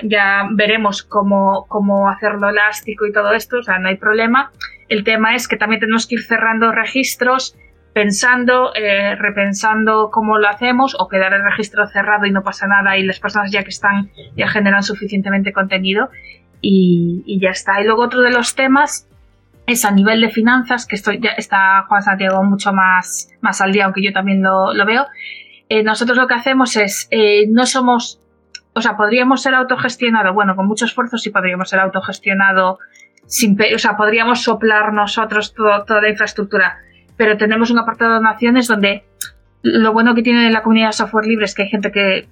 ya veremos cómo, cómo hacerlo elástico y todo esto, o sea, no hay problema. El tema es que también tenemos que ir cerrando registros, pensando, eh, repensando cómo lo hacemos, o quedar el registro cerrado y no pasa nada y las personas ya que están ya generan suficientemente contenido y, y ya está. Y luego otro de los temas es a nivel de finanzas, que estoy, ya está Juan Santiago mucho más, más al día, aunque yo también lo, veo. Eh, nosotros lo que hacemos es, eh, no somos, o sea, podríamos ser autogestionados, bueno, con mucho esfuerzo sí podríamos ser autogestionado, sin, o sea, podríamos soplar nosotros toda la infraestructura, pero tenemos un apartado de donaciones donde lo bueno que tiene la comunidad de software libre es que hay gente que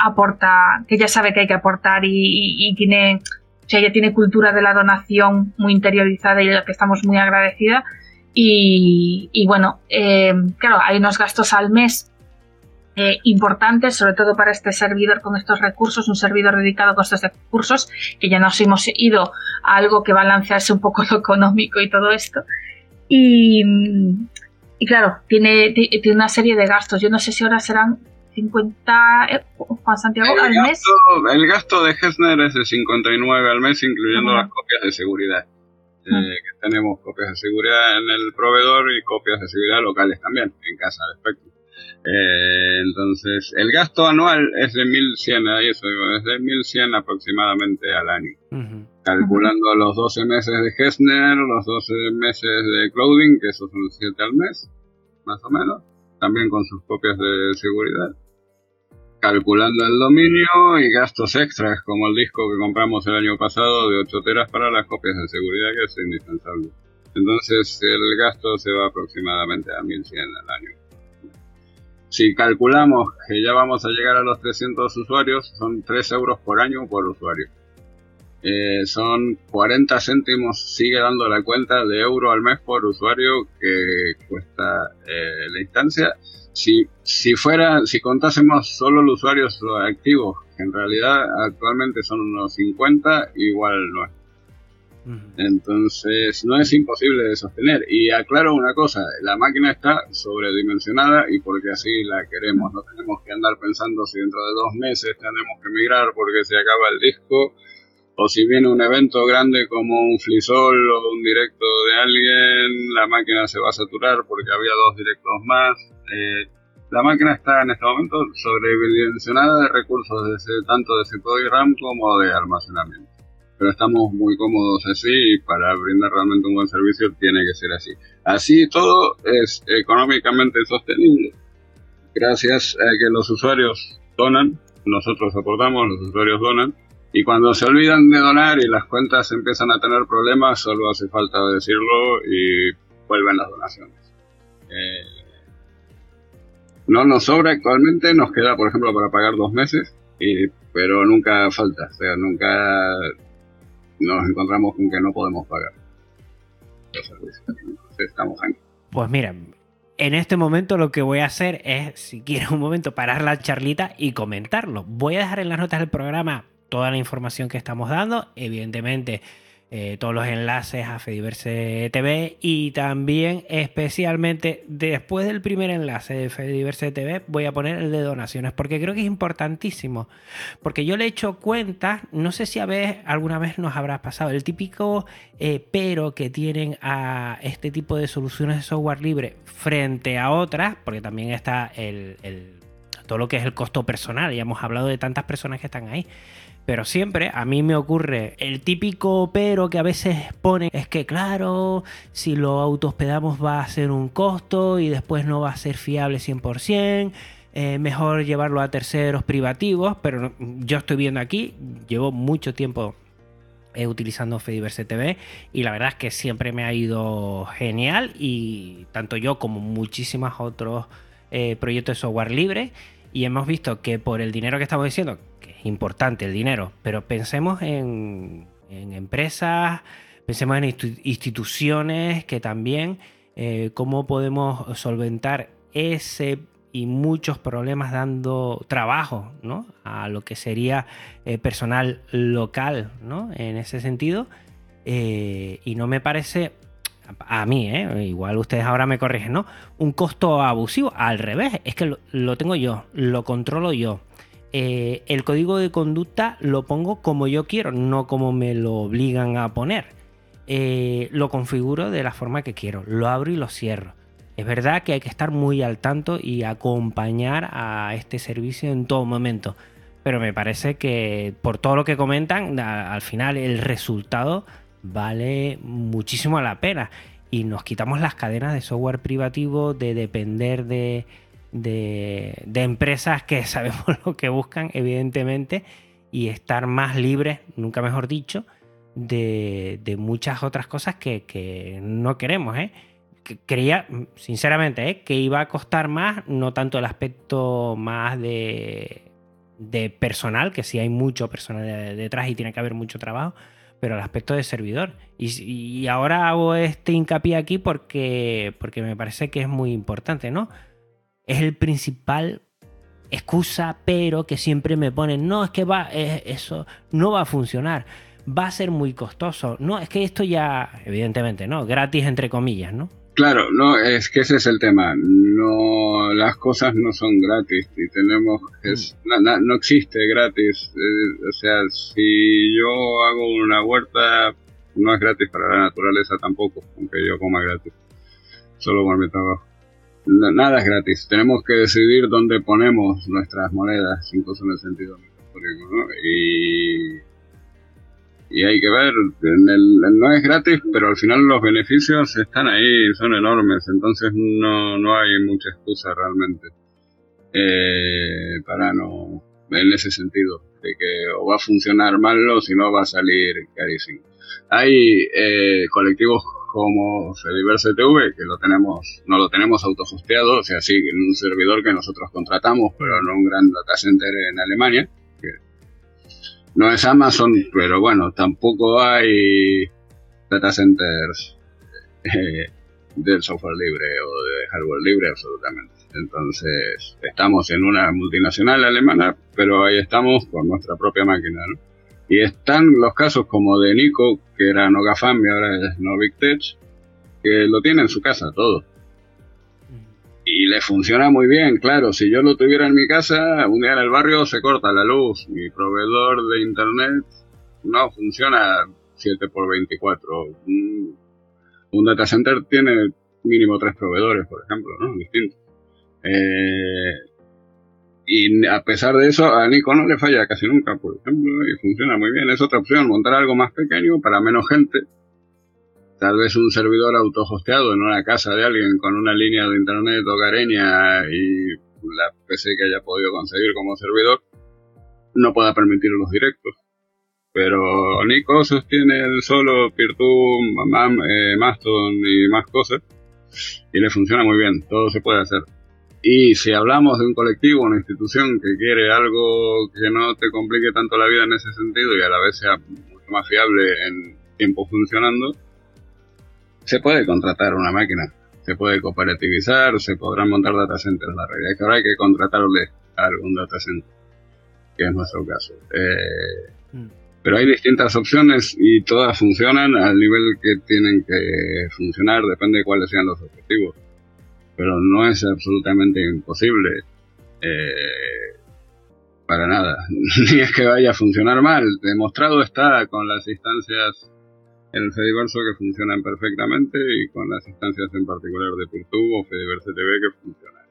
aporta, que ya sabe que hay que aportar y tiene o sea, ella tiene cultura de la donación muy interiorizada y de la que estamos muy agradecida. Y, bueno, eh, claro, hay unos gastos al mes eh, importantes, sobre todo para este servidor con estos recursos, un servidor dedicado con estos recursos, que ya nos hemos ido a algo que balancearse un poco lo económico y todo esto. Y, y claro, tiene, tiene una serie de gastos. Yo no sé si ahora serán 50 eh, Juan Santiago el al gasto, mes. El gasto de Hessner es de 59 al mes, incluyendo las copias de seguridad. Eh, tenemos copias de seguridad en el proveedor y copias de seguridad locales también, en casa de Spectrum. Eh, entonces, el gasto anual es de 1100, ahí eso es de 1100 aproximadamente al año. Calculando los 12 meses de Hessner, los 12 meses de Clouding, que esos son 7 al mes, más o menos, también con sus copias de seguridad calculando el dominio y gastos extras como el disco que compramos el año pasado de 8 teras para las copias de seguridad que es indispensable. Entonces el gasto se va aproximadamente a 1100 al año. Si calculamos que ya vamos a llegar a los 300 usuarios, son 3 euros por año por usuario. Eh, son 40 céntimos, sigue dando la cuenta de euro al mes por usuario que cuesta eh, la instancia si, si fuera, si contásemos solo los usuarios activos que en realidad actualmente son unos 50, igual no es. Entonces no es imposible de sostener. Y aclaro una cosa, la máquina está sobredimensionada y porque así la queremos. No tenemos que andar pensando si dentro de dos meses tenemos que migrar porque se acaba el disco o si viene un evento grande como un flisol o un directo de alguien, la máquina se va a saturar porque había dos directos más. Eh, la máquina está en este momento sobredimensionada de recursos de tanto de CPU y RAM como de almacenamiento pero estamos muy cómodos así y para brindar realmente un buen servicio tiene que ser así. Así todo es económicamente sostenible. Gracias a que los usuarios donan, nosotros aportamos, los usuarios donan, y cuando se olvidan de donar y las cuentas empiezan a tener problemas, solo hace falta decirlo y vuelven las donaciones. Eh, no nos sobra actualmente, nos queda, por ejemplo, para pagar dos meses, y, pero nunca falta, o sea, nunca nos encontramos con que no podemos pagar estamos aquí. Pues mira, en este momento lo que voy a hacer es, si quieres un momento, parar la charlita y comentarlo. Voy a dejar en las notas del programa toda la información que estamos dando. Evidentemente, eh, todos los enlaces a Fediverse TV y también especialmente después del primer enlace de Fediverse TV voy a poner el de donaciones porque creo que es importantísimo. Porque yo le he hecho cuenta no sé si a ver, alguna vez nos habrá pasado el típico eh, pero que tienen a este tipo de soluciones de software libre frente a otras porque también está el, todo lo que es el costo personal ya hemos hablado de tantas personas que están ahí pero siempre a mí me ocurre el típico pero que a veces pone es que claro, si lo autohospedamos va a ser un costo y después no va a ser fiable 100%. Eh, mejor llevarlo a terceros privativos, pero yo estoy viendo aquí, llevo mucho tiempo eh, utilizando Fediverse TV y la verdad es que siempre me ha ido genial y tanto yo como muchísimos otros eh, proyectos de software libre y hemos visto que por el dinero que estamos diciendo, es importante el dinero, pero pensemos en, empresas, pensemos en instituciones que también, eh, cómo podemos solventar ese y muchos problemas dando trabajo ¿no? a lo que sería eh, personal local ¿no? en ese sentido. Eh, y no me parece a mí, igual ustedes ahora me corrigen, ¿no? Un costo abusivo, al revés, es que lo, tengo yo, lo controlo yo. Eh, el código de conducta lo pongo como yo quiero, no como me lo obligan a poner. Eh, lo configuro de la forma que quiero, lo abro y lo cierro. Es verdad que hay que estar muy al tanto y acompañar a este servicio en todo momento. Pero me parece que por todo lo que comentan, al final el resultado vale muchísimo la pena. Y nos quitamos las cadenas de software privativo, de depender de, de, empresas que sabemos lo que buscan, evidentemente, y estar más libres, nunca mejor dicho, de, muchas otras cosas que, no queremos. ¿eh? creía, sinceramente, ¿eh? que iba a costar más, no tanto el aspecto más de, de personal, que si hay mucho personal detrás y tiene que haber mucho trabajo, pero el aspecto de servidor. Y, ahora hago este hincapié aquí porque, porque me parece que es muy importante, ¿no? Es el principal excusa, pero que siempre me ponen, no, es que va, eso no va a funcionar, va a ser muy costoso. No, es que esto ya, evidentemente, ¿no? Gratis entre comillas, ¿no? Claro, no, es que ese es el tema. No, las cosas no son gratis y tenemos, es, mm. no, existe gratis. Eh, o sea, si yo hago una huerta, no es gratis para la naturaleza tampoco, aunque yo coma gratis. Solo por mi trabajo. Nada es gratis. Tenemos que decidir dónde ponemos nuestras monedas, incluso en el sentido metafórico, ¿no? Y hay que ver, no es gratis, pero al final los beneficios están ahí, son enormes, entonces no, no hay mucha excusa realmente eh, para no, en ese sentido, de que o va a funcionar mal o si no va a salir carísimo. Hay eh, colectivos como Fediverse TV, que lo tenemos, no lo tenemos autohosteado, o sea, sí, en un servidor que nosotros contratamos, pero no un gran data center en Alemania, no es Amazon, pero bueno, tampoco hay data centers eh, del software libre o de hardware libre absolutamente. Entonces, estamos en una multinacional alemana, pero ahí estamos con nuestra propia máquina, ¿no? Y están los casos como de Nico, que era Nogafam y ahora es Novik Tech, que lo tiene en su casa todo. Y le funciona muy bien, claro. Si yo lo tuviera en mi casa, un día en el barrio se corta la luz. Mi proveedor de internet no funciona 7 por 24. Un, un data center tiene mínimo tres proveedores, por ejemplo, ¿no? Distintos. Eh, y a pesar de eso, a Nico no le falla casi nunca, por ejemplo, y funciona muy bien. Es otra opción, montar algo más pequeño para menos gente. Tal vez un servidor autohosteado en una casa de alguien con una línea de internet hogareña y la PC que haya podido conseguir como servidor no pueda permitir los directos. Pero Nico sostiene solo Peer-to, eh, Mastodon y más cosas y le funciona muy bien, todo se puede hacer. Y si hablamos de un colectivo, una institución que quiere algo que no te complique tanto la vida en ese sentido y a la vez sea mucho más fiable en tiempo funcionando, se puede contratar una máquina, se puede cooperativizar, se podrán montar data centers. La realidad es que ahora hay que contratarle a algún data center, que es nuestro caso. Eh, mm. Pero hay distintas opciones y todas funcionan al nivel que tienen que funcionar, depende de cuáles sean los objetivos pero no es absolutamente imposible. Eh, para nada. Ni es que vaya a funcionar mal. Demostrado está con las instancias en el Fediverso que funcionan perfectamente y con las instancias en particular de PeerTube o Fediverse TV que funcionan.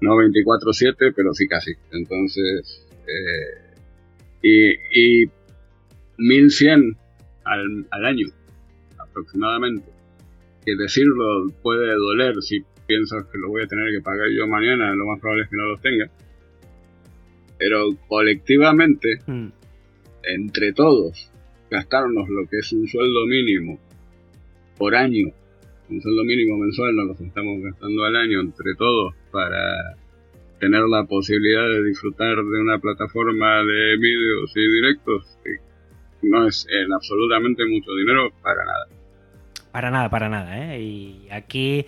No 24-7, pero sí casi. Entonces, eh, y, y 1100 al, al año aproximadamente. Que decirlo puede doler si piensas que lo voy a tener que pagar yo mañana, lo más probable es que no los tenga. Pero colectivamente, hmm. entre todos, gastarnos lo que es un sueldo mínimo por año, un sueldo mínimo mensual, nos lo estamos gastando al año entre todos para tener la posibilidad de disfrutar de una plataforma de vídeos y directos que no es en absolutamente mucho dinero para nada. Para nada, para nada, ¿eh? Y aquí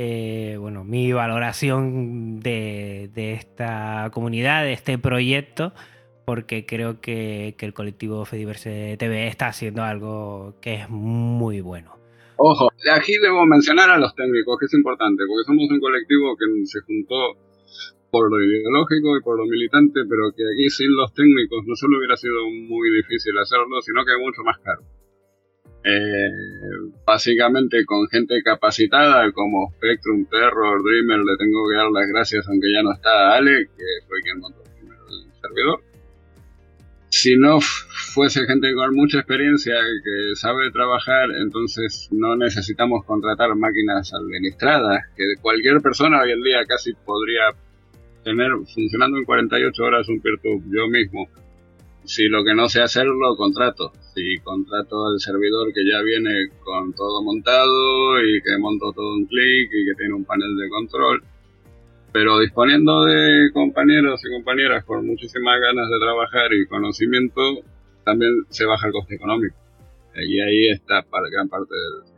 eh, bueno, mi valoración de, esta comunidad, de este proyecto, porque creo que, el colectivo Fediverse TV está haciendo algo que es muy bueno. Ojo, aquí debo mencionar a los técnicos, que es importante, porque somos un colectivo que se juntó por lo ideológico y por lo militante, pero que aquí sin los técnicos no solo hubiera sido muy difícil hacerlo, sino que mucho más caro. Eh, básicamente con gente capacitada como Spectrum, Terror, Dreamer, le tengo que dar las gracias aunque ya no está Ale, que fue quien montó primero el servidor. Si no fuese gente con mucha experiencia que sabe trabajar, entonces no necesitamos contratar máquinas administradas, que cualquier persona hoy en día casi podría tener funcionando en 48 horas un peer yo mismo. Si lo que no sé hacerlo, contrato y contrato el servidor que ya viene con todo montado y que monto todo un clic y que tiene un panel de control. Pero disponiendo de compañeros y compañeras con muchísimas ganas de trabajar y conocimiento, también se baja el coste económico. Y ahí está para gran parte del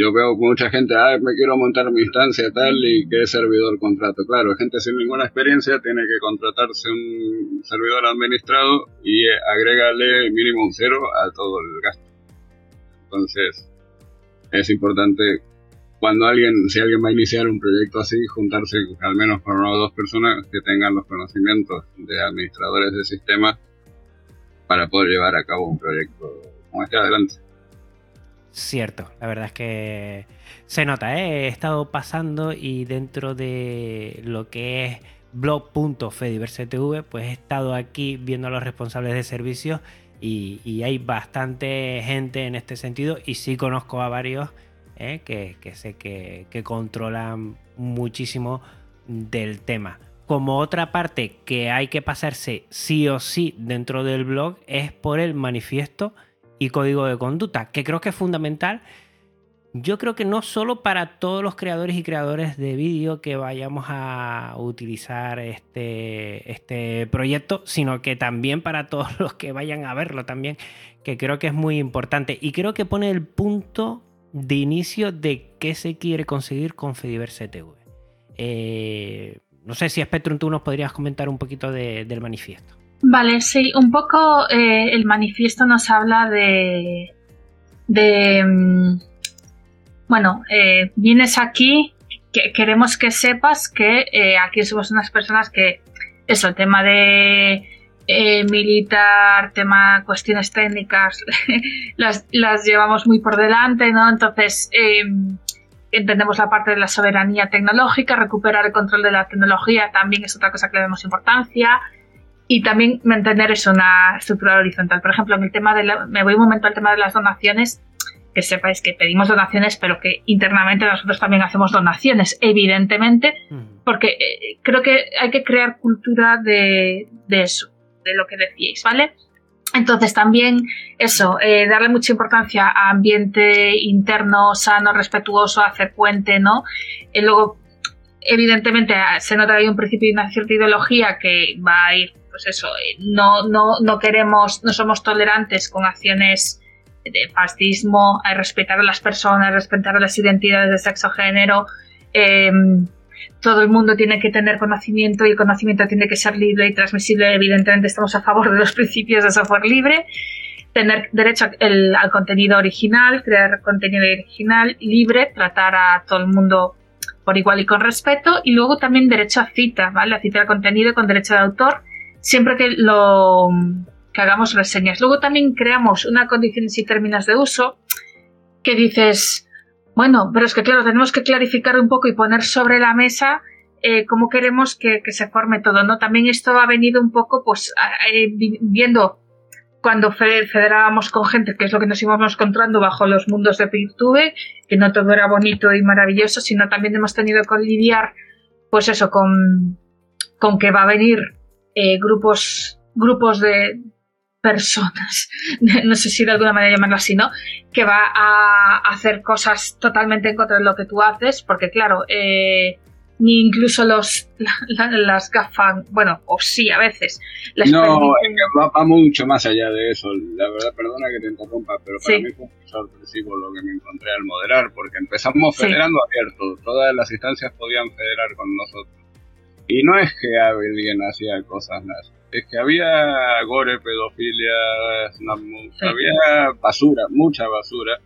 yo veo mucha gente, ah, me quiero montar mi instancia tal y qué servidor contrato. Claro, gente sin ninguna experiencia tiene que contratarse un servidor administrado y agregarle mínimo un cero a todo el gasto. Entonces, es importante cuando alguien, si alguien va a iniciar un proyecto así, juntarse al menos con una o dos personas que tengan los conocimientos de administradores de sistemas para poder llevar a cabo un proyecto como este adelante. Cierto, la verdad es que se nota, ¿eh? he estado pasando y dentro de lo que es blog.fediversetv, pues he estado aquí viendo a los responsables de servicios y, hay bastante gente en este sentido y sí conozco a varios ¿eh? que, sé que, que controlan muchísimo del tema. Como otra parte que hay que pasarse sí o sí dentro del blog es por el manifiesto y código de conducta, que creo que es fundamental. Yo creo que no solo para todos los creadores y creadores de vídeo que vayamos a utilizar este, este proyecto, sino que también para todos los que vayan a verlo también, que creo que es muy importante. Y creo que pone el punto de inicio de qué se quiere conseguir con Fediverse TV. Eh, no sé si Spectrum tú nos podrías comentar un poquito del manifiesto. Vale, sí, un poco eh, el manifiesto nos habla de, mm, bueno, eh, vienes aquí, que queremos que sepas que eh, aquí somos unas personas que, eso, el tema de militar, tema cuestiones técnicas, las, las, llevamos muy por delante, ¿no? Entonces, entendemos la parte de la soberanía tecnológica, recuperar el control de la tecnología también es otra cosa que le damos importancia y también mantener eso, una estructura horizontal. Por ejemplo, en el tema de la, me voy un momento al tema de las donaciones, que sepáis que pedimos donaciones, pero que internamente nosotros también hacemos donaciones, evidentemente, porque eh, creo que hay que crear cultura de, de, eso, de lo que decíais, ¿vale? Entonces también eso, eh, darle mucha importancia a ambiente interno, sano, respetuoso, hacer puente, ¿no? Y luego, evidentemente, se nota que hay un principio y una cierta ideología que va a ir pues eso, eh, no, no, no queremos, no somos tolerantes con acciones de fascismo, a respetar a las personas, respetar a las identidades de sexo género. Em, todo el mundo tiene que tener conocimiento y el conocimiento tiene que ser libre y transmisible. Evidentemente estamos a favor de los principios de software libre. Tener derecho al contenido original, crear contenido original libre, tratar a todo el mundo por igual y con respeto. Y luego también derecho a cita, ¿vale? A cita de contenido con derecho de autor siempre que lo que hagamos reseñas. Luego también creamos una condiciones y términos de uso que dices, bueno, pero es que claro, tenemos que clarificar un poco y poner sobre la mesa eh, cómo queremos que, se forme todo, ¿no? También esto ha venido un poco, pues, viendo cuando federábamos con gente, que es lo que nos íbamos encontrando bajo los mundos de PeerTube, que no todo era bonito y maravilloso, sino también hemos tenido que lidiar, pues eso, con, con que va a venir eh, grupos, grupos de personas, no sé si de alguna manera llamarlo así, ¿no? Que va a hacer cosas totalmente en contra de lo que tú haces, porque claro, eh, ni incluso los las gafas, bueno, o sí a veces. no, va, mucho más allá de eso. La verdad, perdona que te interrumpa, pero para mí fue muy sorpresivo lo que me encontré al moderar, porque empezamos federando abierto, todas las instancias podían federar con nosotros y no es que alguien hacía cosas más, es que había gore, pedofilia, había basura, mucha basura.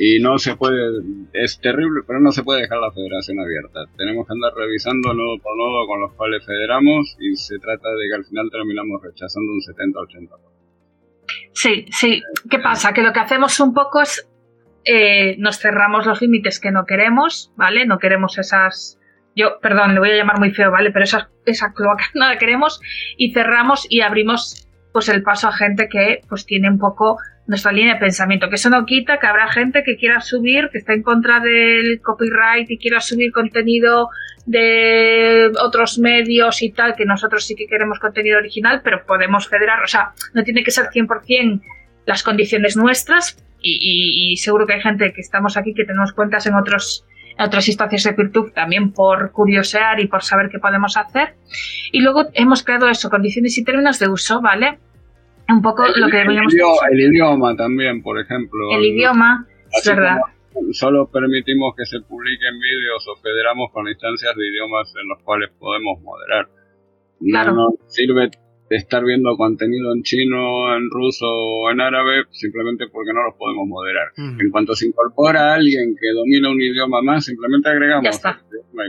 Y no se puede, es terrible, pero no se puede dejar la federación abierta. Tenemos que andar revisando nodo por nodo con los cuales federamos y se trata de que al final terminamos rechazando un 70-80%. Sí, sí. ¿Qué pasa? Que lo que hacemos un poco es eh, nos cerramos los límites que no queremos, ¿vale? No queremos esas yo, perdón, le voy a llamar muy feo, ¿vale? Pero esa, esa cloaca no la queremos y cerramos y abrimos pues el paso a gente que pues tiene un poco nuestra línea de pensamiento, que eso no quita que habrá gente que quiera subir, que está en contra del copyright y quiera subir contenido de otros medios y tal, que nosotros sí que queremos contenido original, pero podemos federar, o sea, no tiene que ser 100% las condiciones nuestras y, y seguro que hay gente que estamos aquí que tenemos cuentas en otros otras instancias de Peertube también por curiosear y por saber qué podemos hacer. Y luego hemos creado eso, condiciones y términos de uso, ¿vale? Un poco lo que deberíamos el, el idioma también, por ejemplo. El, idioma, es verdad. Solo permitimos que se publiquen vídeos o federamos con instancias de idiomas en los cuales podemos moderar. No nos sirve estar viendo contenido en chino, en ruso o en árabe simplemente porque no los podemos moderar. En cuanto se incorpora alguien que domina un idioma más, simplemente agregamos ya está.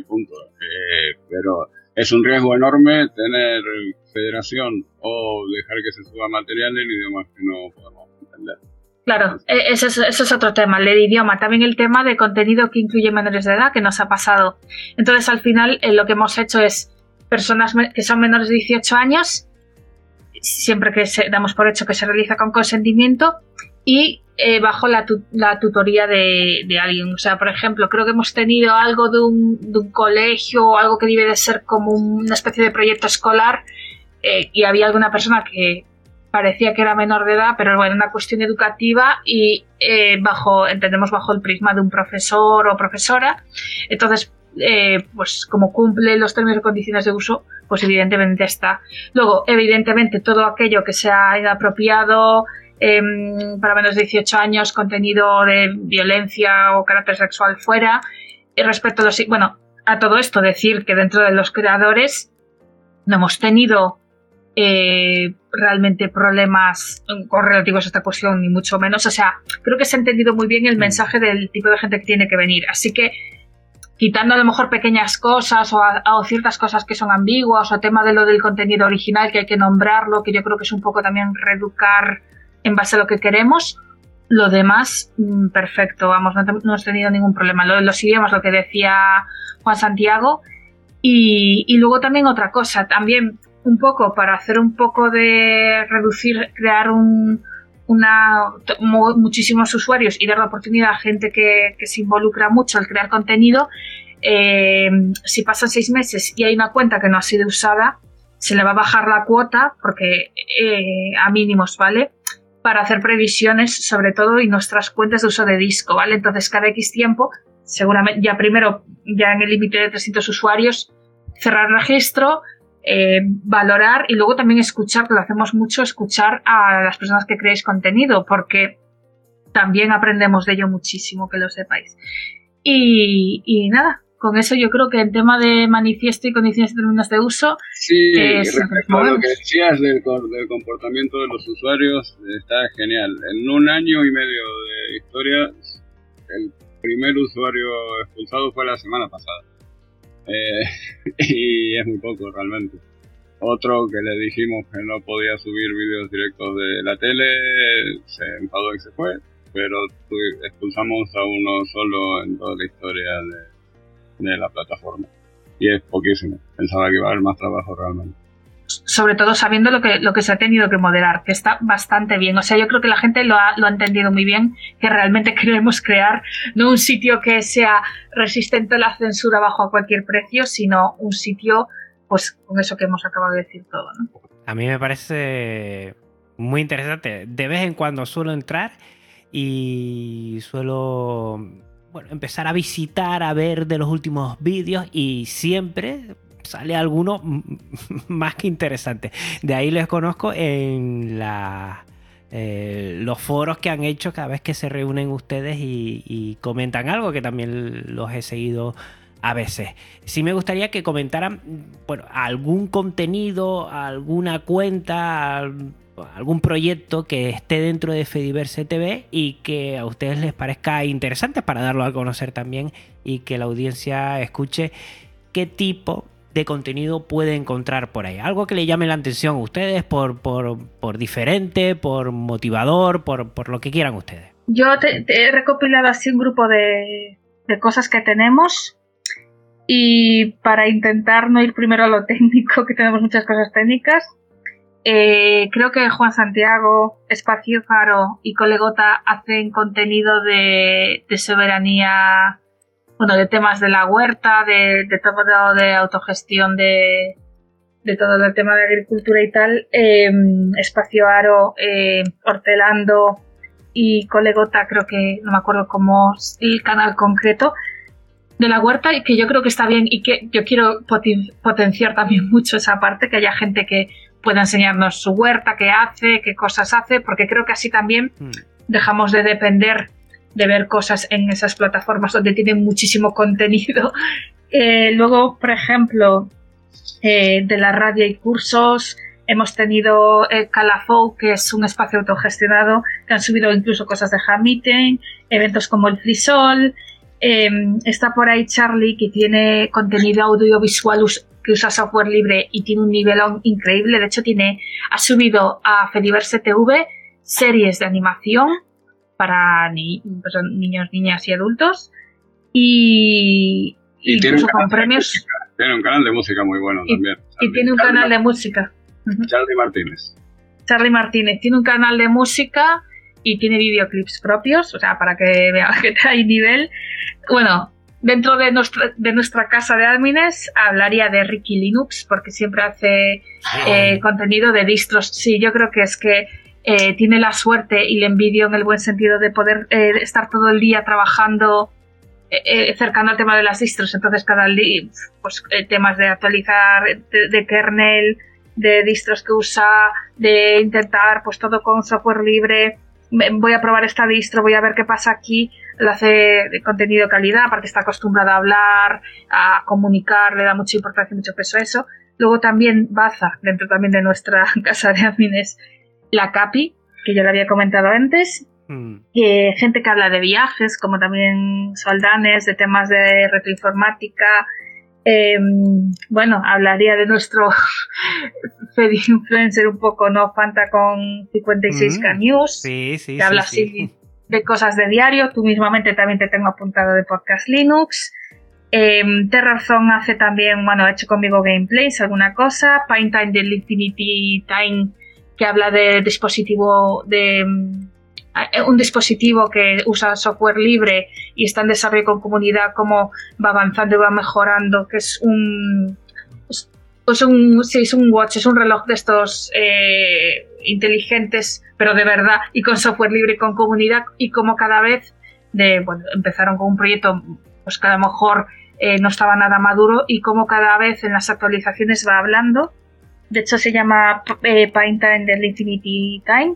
punto. Eh, pero es un riesgo enorme tener federación o dejar que se suba material en idiomas que no podemos entender. Claro, e, ese es, otro tema, el idioma. También el tema de contenido que incluye menores de edad que nos ha pasado. Entonces, al final, eh, lo que hemos hecho es personas que son menores de 18 años siempre que se, damos por hecho que se realiza con consentimiento y eh, bajo la, tutoría de, alguien. O sea, por ejemplo, creo que hemos tenido algo de un, colegio o algo que debe de ser como una especie de proyecto escolar eh, y había alguna persona que parecía que era menor de edad, pero bueno, una cuestión educativa y eh, bajo, entendemos bajo el prisma de un profesor o profesora. Entonces, pues como cumple los términos y condiciones de uso, pues evidentemente está. Luego, evidentemente, todo aquello que sea inapropiado em, para menos de 18 años, contenido de violencia o carácter sexual fuera. Y respecto a los. Bueno, a todo esto decir que dentro de los creadores no hemos tenido eh, realmente problemas con relativos a esta cuestión, ni mucho menos. O sea, creo que se ha entendido muy bien el mm. mensaje del tipo de gente que tiene que venir. Así que, quitando a lo mejor pequeñas cosas o, ciertas cosas que son ambiguas, o tema de lo del contenido original que hay que nombrarlo, que yo creo que es un poco también reeducar en base a lo que queremos. Lo demás, mm, perfecto, vamos, no, hemos tenido ningún problema. Lo, los idiomas, lo que decía Juan Santiago. Y, y, luego también otra cosa, también un poco para hacer un poco de reducir, crear un, una, muchísimos usuarios y dar la oportunidad a gente que, se involucra mucho al crear contenido. Eh, si pasan seis meses y hay una cuenta que no ha sido usada, se le va a bajar la cuota porque eh, a mínimos, ¿vale? Para hacer previsiones, sobre todo, y nuestras cuentas de uso de disco, ¿vale? Entonces, cada X tiempo, seguramente, ya primero, ya en el límite de 300 usuarios, cerrar registro, eh, valorar y luego también escuchar, que lo hacemos mucho, escuchar a las personas que creéis contenido, porque también aprendemos de ello muchísimo, que lo sepáis. Y, nada, con eso yo creo que el tema de manifiesto y condiciones y términos de uso. Sí, respecto a lo que decías del, del, comportamiento de los usuarios, está genial. En un año y medio de historia, el primer usuario expulsado fue la semana pasada. Eh, y es muy poco realmente. Otro que le dijimos que no podía subir vídeos directos de la tele, se enfadó y se fue, pero expulsamos a uno solo en toda la historia de, de la plataforma. Y es poquísimo. Pensaba que iba a haber más trabajo realmente sobre todo sabiendo lo que, lo que se ha tenido que moderar, que está bastante bien. O sea, yo creo que la gente lo ha, lo ha entendido muy bien, que realmente queremos crear no un sitio que sea resistente a la censura bajo a cualquier precio, sino un sitio, pues, con eso que hemos acabado de decir todo. ¿no? A mí me parece muy interesante. De vez en cuando suelo entrar y suelo bueno, empezar a visitar, a ver de los últimos vídeos y siempre sale alguno más que interesante. De ahí les conozco en la, eh, los foros que han hecho cada vez que se reúnen ustedes y, comentan algo, que también los he seguido a veces. Sí me gustaría que comentaran, bueno, algún contenido, alguna cuenta, algún proyecto que esté dentro de Fediverse TV y que a ustedes les parezca interesante para darlo a conocer también y que la audiencia escuche qué tipo de contenido puede encontrar por ahí? Algo que le llame la atención a ustedes por, por, diferente, por motivador, por, por, lo que quieran ustedes. Yo he recopilado así un grupo de, de, cosas que tenemos y para intentar no ir primero a lo técnico, que tenemos muchas cosas técnicas, eh, creo que Juan Santiago, Espacio Faro y Colegota hacen contenido de, de soberanía bueno, de temas de la huerta, de, todo de autogestión de, de todo el tema de agricultura y tal, em, Espacio Aro, eh, Hortelando y Colegota, creo que no me acuerdo cómo el canal concreto de la huerta y que yo creo que está bien y que yo quiero potenciar también mucho esa parte, que haya gente que pueda enseñarnos su huerta, qué hace, qué cosas hace, porque creo que así también hmm. dejamos de depender de ver cosas en esas plataformas donde tienen muchísimo contenido. Eh, luego, por ejemplo, eh, de la radio y cursos, hemos tenido eh, Calafou, que es un espacio autogestionado, que han subido incluso cosas de Hamilton, eventos como el Frisol. Em, está por ahí Charlie, que tiene contenido audiovisual que usa software libre y tiene un nivelón increíble. De hecho, tiene, ha subido a Fediverse TV series de animación para pues, niños, niñas y adultos. Y, incluso con premios. Tiene un canal de música muy bueno también. Y tiene un canal de música. Charlie Martínez. Charlie Martínez tiene un canal de música y tiene videoclips propios, o sea, para que vean que hay nivel. Bueno, dentro de nuestra, de nuestra casa de admines hablaría de Ricky Linux, porque siempre hace eh, contenido de distros. Sí, yo creo que es que eh, tiene la suerte y le envidio en el buen sentido de poder eh, estar todo el día trabajando eh, cercano al tema de las distros. Entonces, cada día, pues temas de actualizar, de, kernel, de distros que usa, de intentar, pues todo con software libre. voy a probar esta distro, voy a ver qué pasa aquí, lo hace contenido de calidad, aparte está acostumbrada a hablar, a comunicar, le da mucha importancia, mucho peso a eso. Luego también Baza, dentro también de nuestra casa de admines, la CAPI, que ya lo había comentado antes. Mm. Eh, gente que habla de viajes, como también Soldanes, de temas de retroinformática. Eh, bueno, hablaría de nuestro Fed influencer un poco, ¿no? Fanta con 56K Mm. News, Sí, sí, que habla sí, así sí. de cosas de diario. Tú mismamente también te tengo apuntado de podcast Linux. Eh, hace también, bueno, ha hecho conmigo gameplays, alguna cosa. Pine Time del Infinity Time, que habla de dispositivo, de mm, eh, un dispositivo que usa software libre y está en desarrollo con comunidad, cómo va avanzando y va mejorando, que es un. es- Pues un, es un watch, es un reloj de estos eh, inteligentes, pero de verdad, y con software libre y con comunidad, y como cada vez de, bueno, empezaron con un proyecto pues que a lo mejor eh, no estaba nada maduro y como cada vez en las actualizaciones va hablando. De hecho se llama eh, Pine Time del Infinity Time.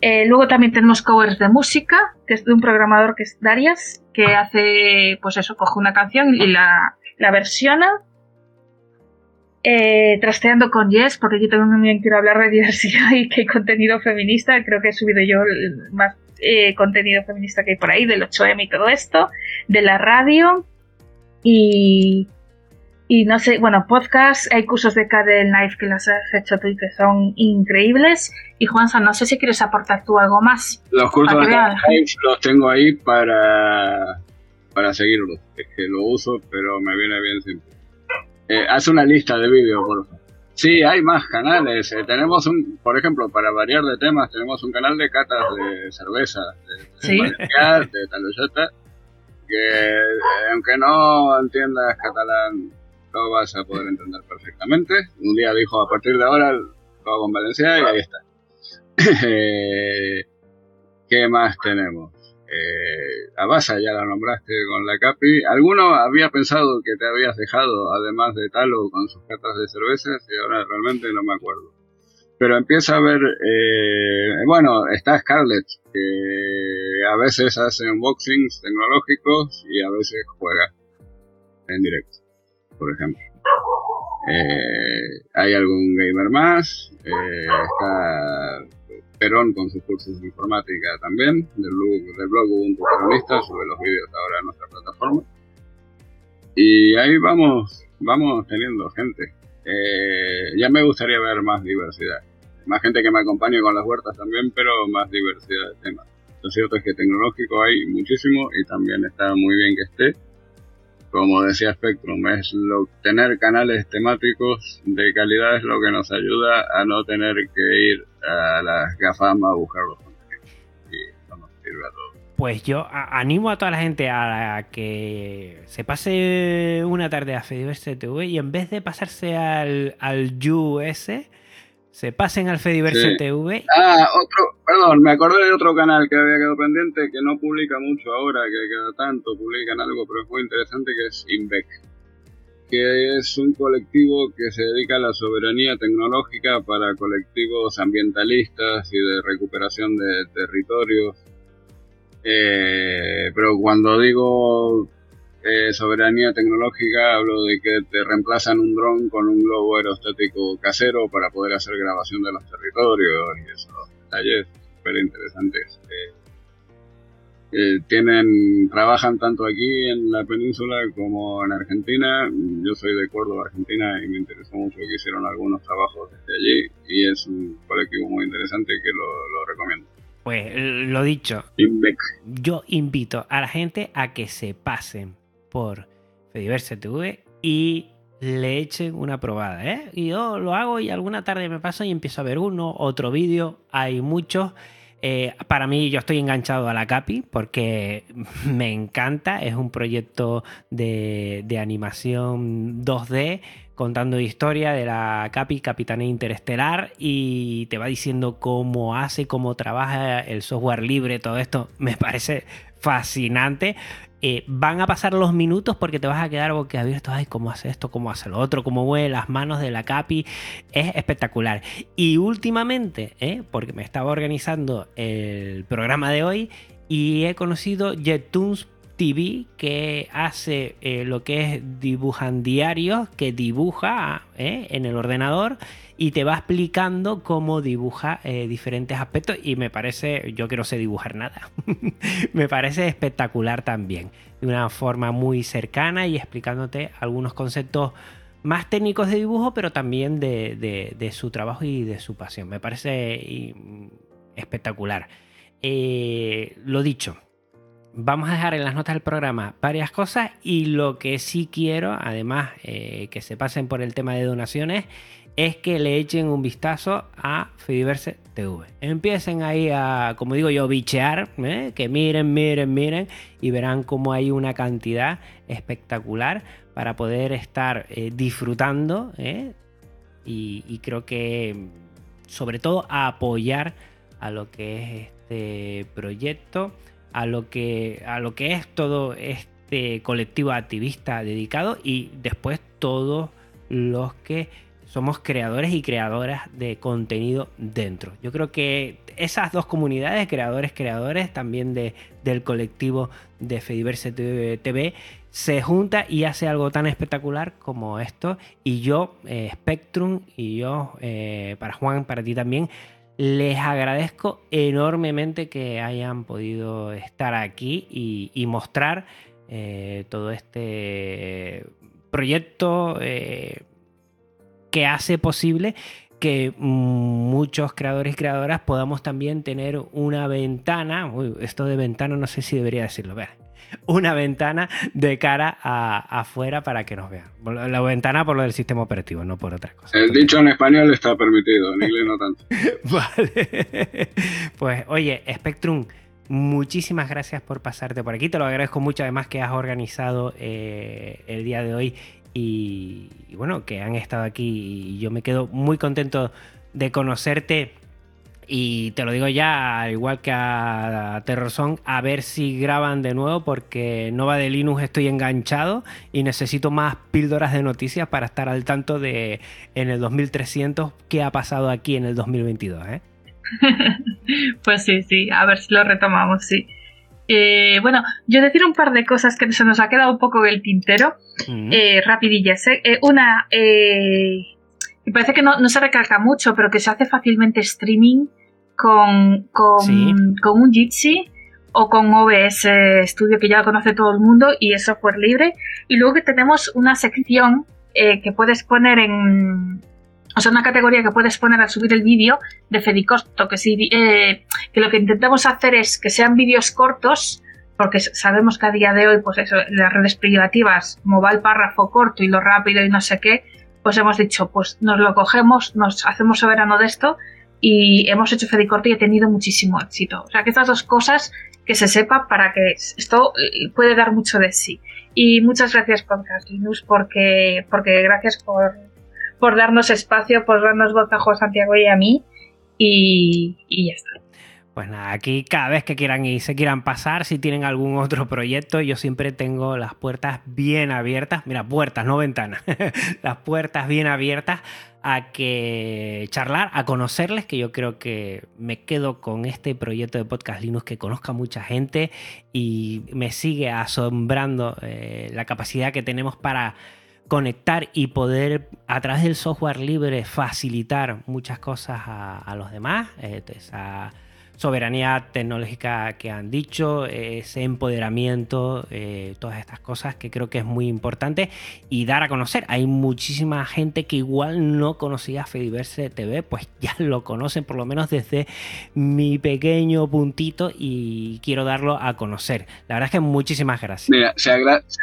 Eh, luego también tenemos covers de música, que es de un programador que es Darius, que hace, pues eso, coge una canción y la, la versiona. Eh, trasteando con Yes, porque yo también quiero hablar de diversidad y que hay contenido feminista. Creo que he subido yo el más eh, contenido feminista que hay por ahí, del 8M y todo esto, de la radio. Y, y no sé, bueno, podcast, hay cursos de Cadel Knife que los has hecho tú y que son increíbles. Y Juanza, no sé si quieres aportar tú algo más. Los cursos de. Live los tengo ahí para, para seguirlos. Es que lo uso, pero me viene bien siempre. Eh, haz una lista de vídeos, por favor. Sí, hay más canales. Eh, tenemos un, por ejemplo, para variar de temas, tenemos un canal de catas de cerveza, de, de Sí. De Taluyota, que eh, aunque no entiendas catalán, lo vas a poder entender perfectamente. Un día dijo, a partir de ahora lo hago en Valencia y ahí está. ¿Qué más tenemos? Eh, a Basa ya la nombraste con la Capi. ¿Alguno había pensado que te habías dejado, además de Talo, con sus catas de cervezas? Y ahora realmente no me acuerdo. Pero empieza a ver, eh, bueno, está Scarlett, que a veces hace unboxings tecnológicos y a veces juega en directo, por ejemplo. Eh, hay algún gamer más, eh, está Perón con sus cursos de informática también, del blog, del blog Ubuntu Peronista, sube los vídeos ahora a nuestra plataforma. Y ahí vamos, vamos teniendo gente. Eh, ya me gustaría ver más diversidad. Más gente que me acompañe con las huertas también, pero más diversidad de temas. Lo cierto es que tecnológico hay muchísimo y también está muy bien que esté. Como decía Spectrum, es lo, tener canales temáticos de calidad es lo que nos ayuda a no tener que ir a las GAFAM a buscar los contenidos. Y nos sirve a todos. Pues yo animo a toda la gente a, que se pase una tarde a Fediverse TV y en vez de pasarse al, al US, se pasen al Fediverse Sí. TV. Ah, otro, perdón, me acordé de otro canal que había quedado pendiente, que no publica mucho ahora, que cada tanto publican algo, pero es muy interesante, que es INVEC, que es un colectivo que se dedica a la soberanía tecnológica para colectivos ambientalistas y de recuperación de territorios. Eh, pero cuando digo eh, soberanía tecnológica, hablo de que te reemplazan un dron con un globo aerostático casero para poder hacer grabación de los territorios y esos detalles súper interesantes. Eh, eh, tienen, trabajan tanto aquí en la península como en Argentina. Yo soy de Córdoba, Argentina, y me interesó mucho que hicieron algunos trabajos desde allí. Y es un colectivo muy interesante que lo, lo recomiendo. Pues lo dicho, yo invito a la gente a que se pasen por Fediverse TV y le echen una probada, ¿eh? Y yo lo hago y alguna tarde me paso y empiezo a ver uno, otro vídeo, hay muchos. Eh, para mí yo estoy enganchado a la Capi porque me encanta, es un proyecto de, de animación 2D contando historia de la Capi, Capitanía Interestelar, y te va diciendo cómo hace, cómo trabaja el software libre, todo esto me parece fascinante. Eh, van a pasar los minutos porque te vas a quedar boquiabierto. Ay, cómo hace esto, cómo hace lo otro, cómo mueve las manos de la Capi. Es espectacular. Y últimamente, ¿eh? porque me estaba organizando el programa de hoy y he conocido Jettoons TV que hace eh, lo que es dibujan diarios, que dibuja en el ordenador y te va explicando cómo dibuja eh, diferentes aspectos y me parece, yo que no sé dibujar nada, me parece espectacular también, de una forma muy cercana y explicándote algunos conceptos más técnicos de dibujo, pero también de, su trabajo y de su pasión. Me parece espectacular. Eh, lo dicho, vamos a dejar en las notas del programa varias cosas y lo que sí quiero, además eh, que se pasen por el tema de donaciones, es que le echen un vistazo a Fediverse TV. Empiecen ahí a, como digo yo, bichear, ¿eh? que miren, miren, miren y verán cómo hay una cantidad espectacular para poder estar eh, disfrutando y, creo que sobre todo apoyar a lo que es este proyecto, a lo que, a lo que es todo este colectivo activista dedicado y después todos los que somos creadores y creadoras de contenido dentro. Yo creo que esas dos comunidades, creadores, creadores, también de, del colectivo de Fediverse TV, se junta y hace algo tan espectacular como esto. Y yo, eh, Spectrum, y yo, eh, para Juan, para ti también, les agradezco enormemente que hayan podido estar aquí y, mostrar eh, todo este proyecto que hace posible que muchos creadores y creadoras podamos también tener una ventana, esto de ventana no sé si debería decirlo, ver, una ventana de cara a, afuera para que nos vean. La ventana por lo del sistema operativo, no por otra cosa. El dicho en español está permitido, en inglés no tanto. vale. Pues oye, Spectrum, muchísimas gracias por pasarte por aquí. Te lo agradezco mucho, además que has organizado eh, el día de hoy y, bueno, que han estado aquí y yo me quedo muy contento de conocerte y te lo digo ya, igual que a Terrorzone, a ver si graban de nuevo porque Nova de Linux estoy enganchado y necesito más píldoras de noticias para estar al tanto de en el 2300 qué ha pasado aquí en el 2022. ¿eh? pues sí, sí, a ver si lo retomamos, sí. Eh, bueno, yo decir un par de cosas que se nos ha quedado un poco el tintero, eh, rapidillas. ¿eh? una, me parece que no, se recalca mucho, pero que se hace fácilmente streaming con, con, con un Jitsi o con OBS Studio, que ya lo conoce todo el mundo y es software libre. Y luego que tenemos una sección que puedes poner en, o sea, una categoría que puedes poner al subir el vídeo de Fedicosto, que, eh, que lo que intentamos hacer es que sean vídeos cortos, porque sabemos que a día de hoy, pues eso, las redes privativas, como va el párrafo corto y lo rápido y no sé qué, pues hemos dicho, pues nos lo cogemos, nos hacemos soberano de esto y hemos hecho Fedicorto y ha tenido muchísimo éxito. O sea, que estas dos cosas que se sepa para que esto eh, puede dar mucho de sí. Y muchas gracias, Podcast Linux, porque, porque gracias por, por darnos espacio, por darnos voz a Santiago y a mí. Y, ya está. Pues nada, aquí cada vez que quieran y se quieran pasar, si tienen algún otro proyecto, yo siempre tengo las puertas bien abiertas. Mira, puertas, no ventanas. las puertas bien abiertas a que charlar, a conocerles, que yo creo que me quedo con este proyecto de Podcast Linux que conozca mucha gente y me sigue asombrando eh, la capacidad que tenemos para conectar y poder a través del software libre facilitar muchas cosas a, los demás, eh, soberanía tecnológica que han dicho, ese empoderamiento, eh, todas estas cosas que creo que es muy importante y dar a conocer. Hay muchísima gente que igual no conocía Fediverse TV, pues ya lo conocen por lo menos desde mi pequeño puntito y quiero darlo a conocer. La verdad es que muchísimas gracias. Mira, se, agradece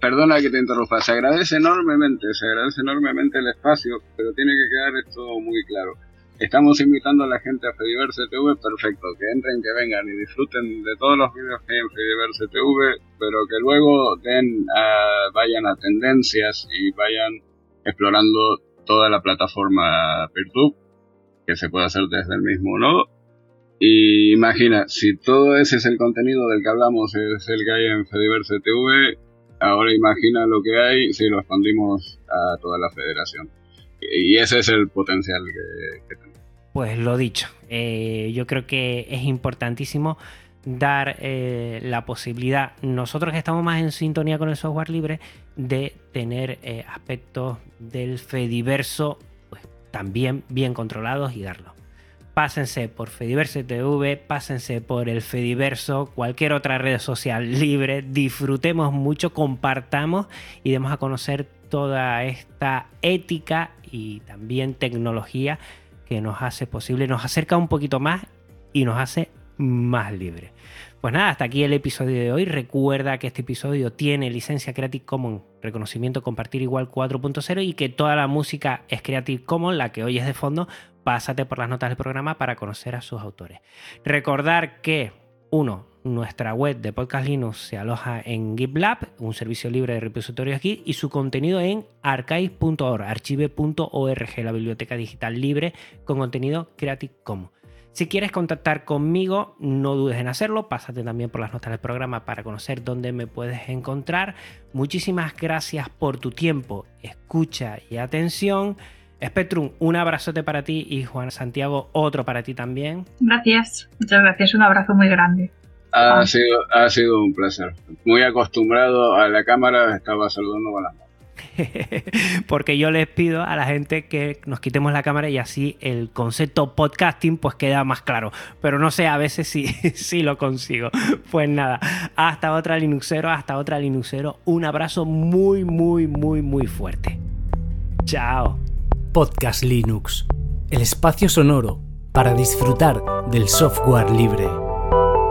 perdona que te interrumpa, se agradece enormemente, se agradece enormemente el espacio, pero tiene que quedar esto muy claro. Estamos invitando a la gente a Fediverse TV, perfecto, que entren, que vengan y disfruten de todos los vídeos que hay en Fediverse TV, pero que luego den vayan a tendencias y vayan explorando toda la plataforma Peertube, que se puede hacer desde el mismo nodo, Y imagina, si todo ese es el contenido del que hablamos, es el que hay en Fediverse TV, ahora imagina lo que hay si lo expandimos a toda la federación. Y ese es el potencial que, tenemos. Pues lo dicho, eh, yo creo que es importantísimo dar eh, la posibilidad, nosotros que estamos más en sintonía con el software libre, de tener eh, aspectos del Fediverso pues, también bien controlados y darlo. Pásense por Fediverso TV, pásense por el Fediverso, cualquier otra red social libre, disfrutemos mucho, compartamos y demos a conocer toda esta ética y también tecnología que nos hace posible, nos acerca un poquito más y nos hace más libre. Pues nada, hasta aquí el episodio de hoy. Recuerda que este episodio tiene licencia Creative Commons, reconocimiento compartir igual 4.0 y que toda la música es Creative Commons, la que hoy es de fondo. Pásate por las notas del programa para conocer a sus autores. Recordar que, uno, nuestra web de Podcast Linux se aloja en GitLab, un servicio libre de repositorios aquí, y su contenido en archive.org, archive.org, la biblioteca digital libre con contenido Creative Commons. Si quieres contactar conmigo, no dudes en hacerlo. Pásate también por las notas del programa para conocer dónde me puedes encontrar. Muchísimas gracias por tu tiempo, escucha y atención. Spectrum, un abrazote para ti y Juan Santiago, otro para ti también. Gracias, muchas gracias, un abrazo muy grande. Ha, sido, ha sido un placer. Muy acostumbrado a la cámara, estaba saludando con las manos. porque yo les pido a la gente que nos quitemos la cámara y así el concepto podcasting pues queda más claro. Pero no sé, a veces sí, sí lo consigo. Pues nada, hasta otra Linuxero, hasta otra Linuxero. Un abrazo muy, muy, muy, muy fuerte. Chao. Podcast Linux, el espacio sonoro para disfrutar del software libre.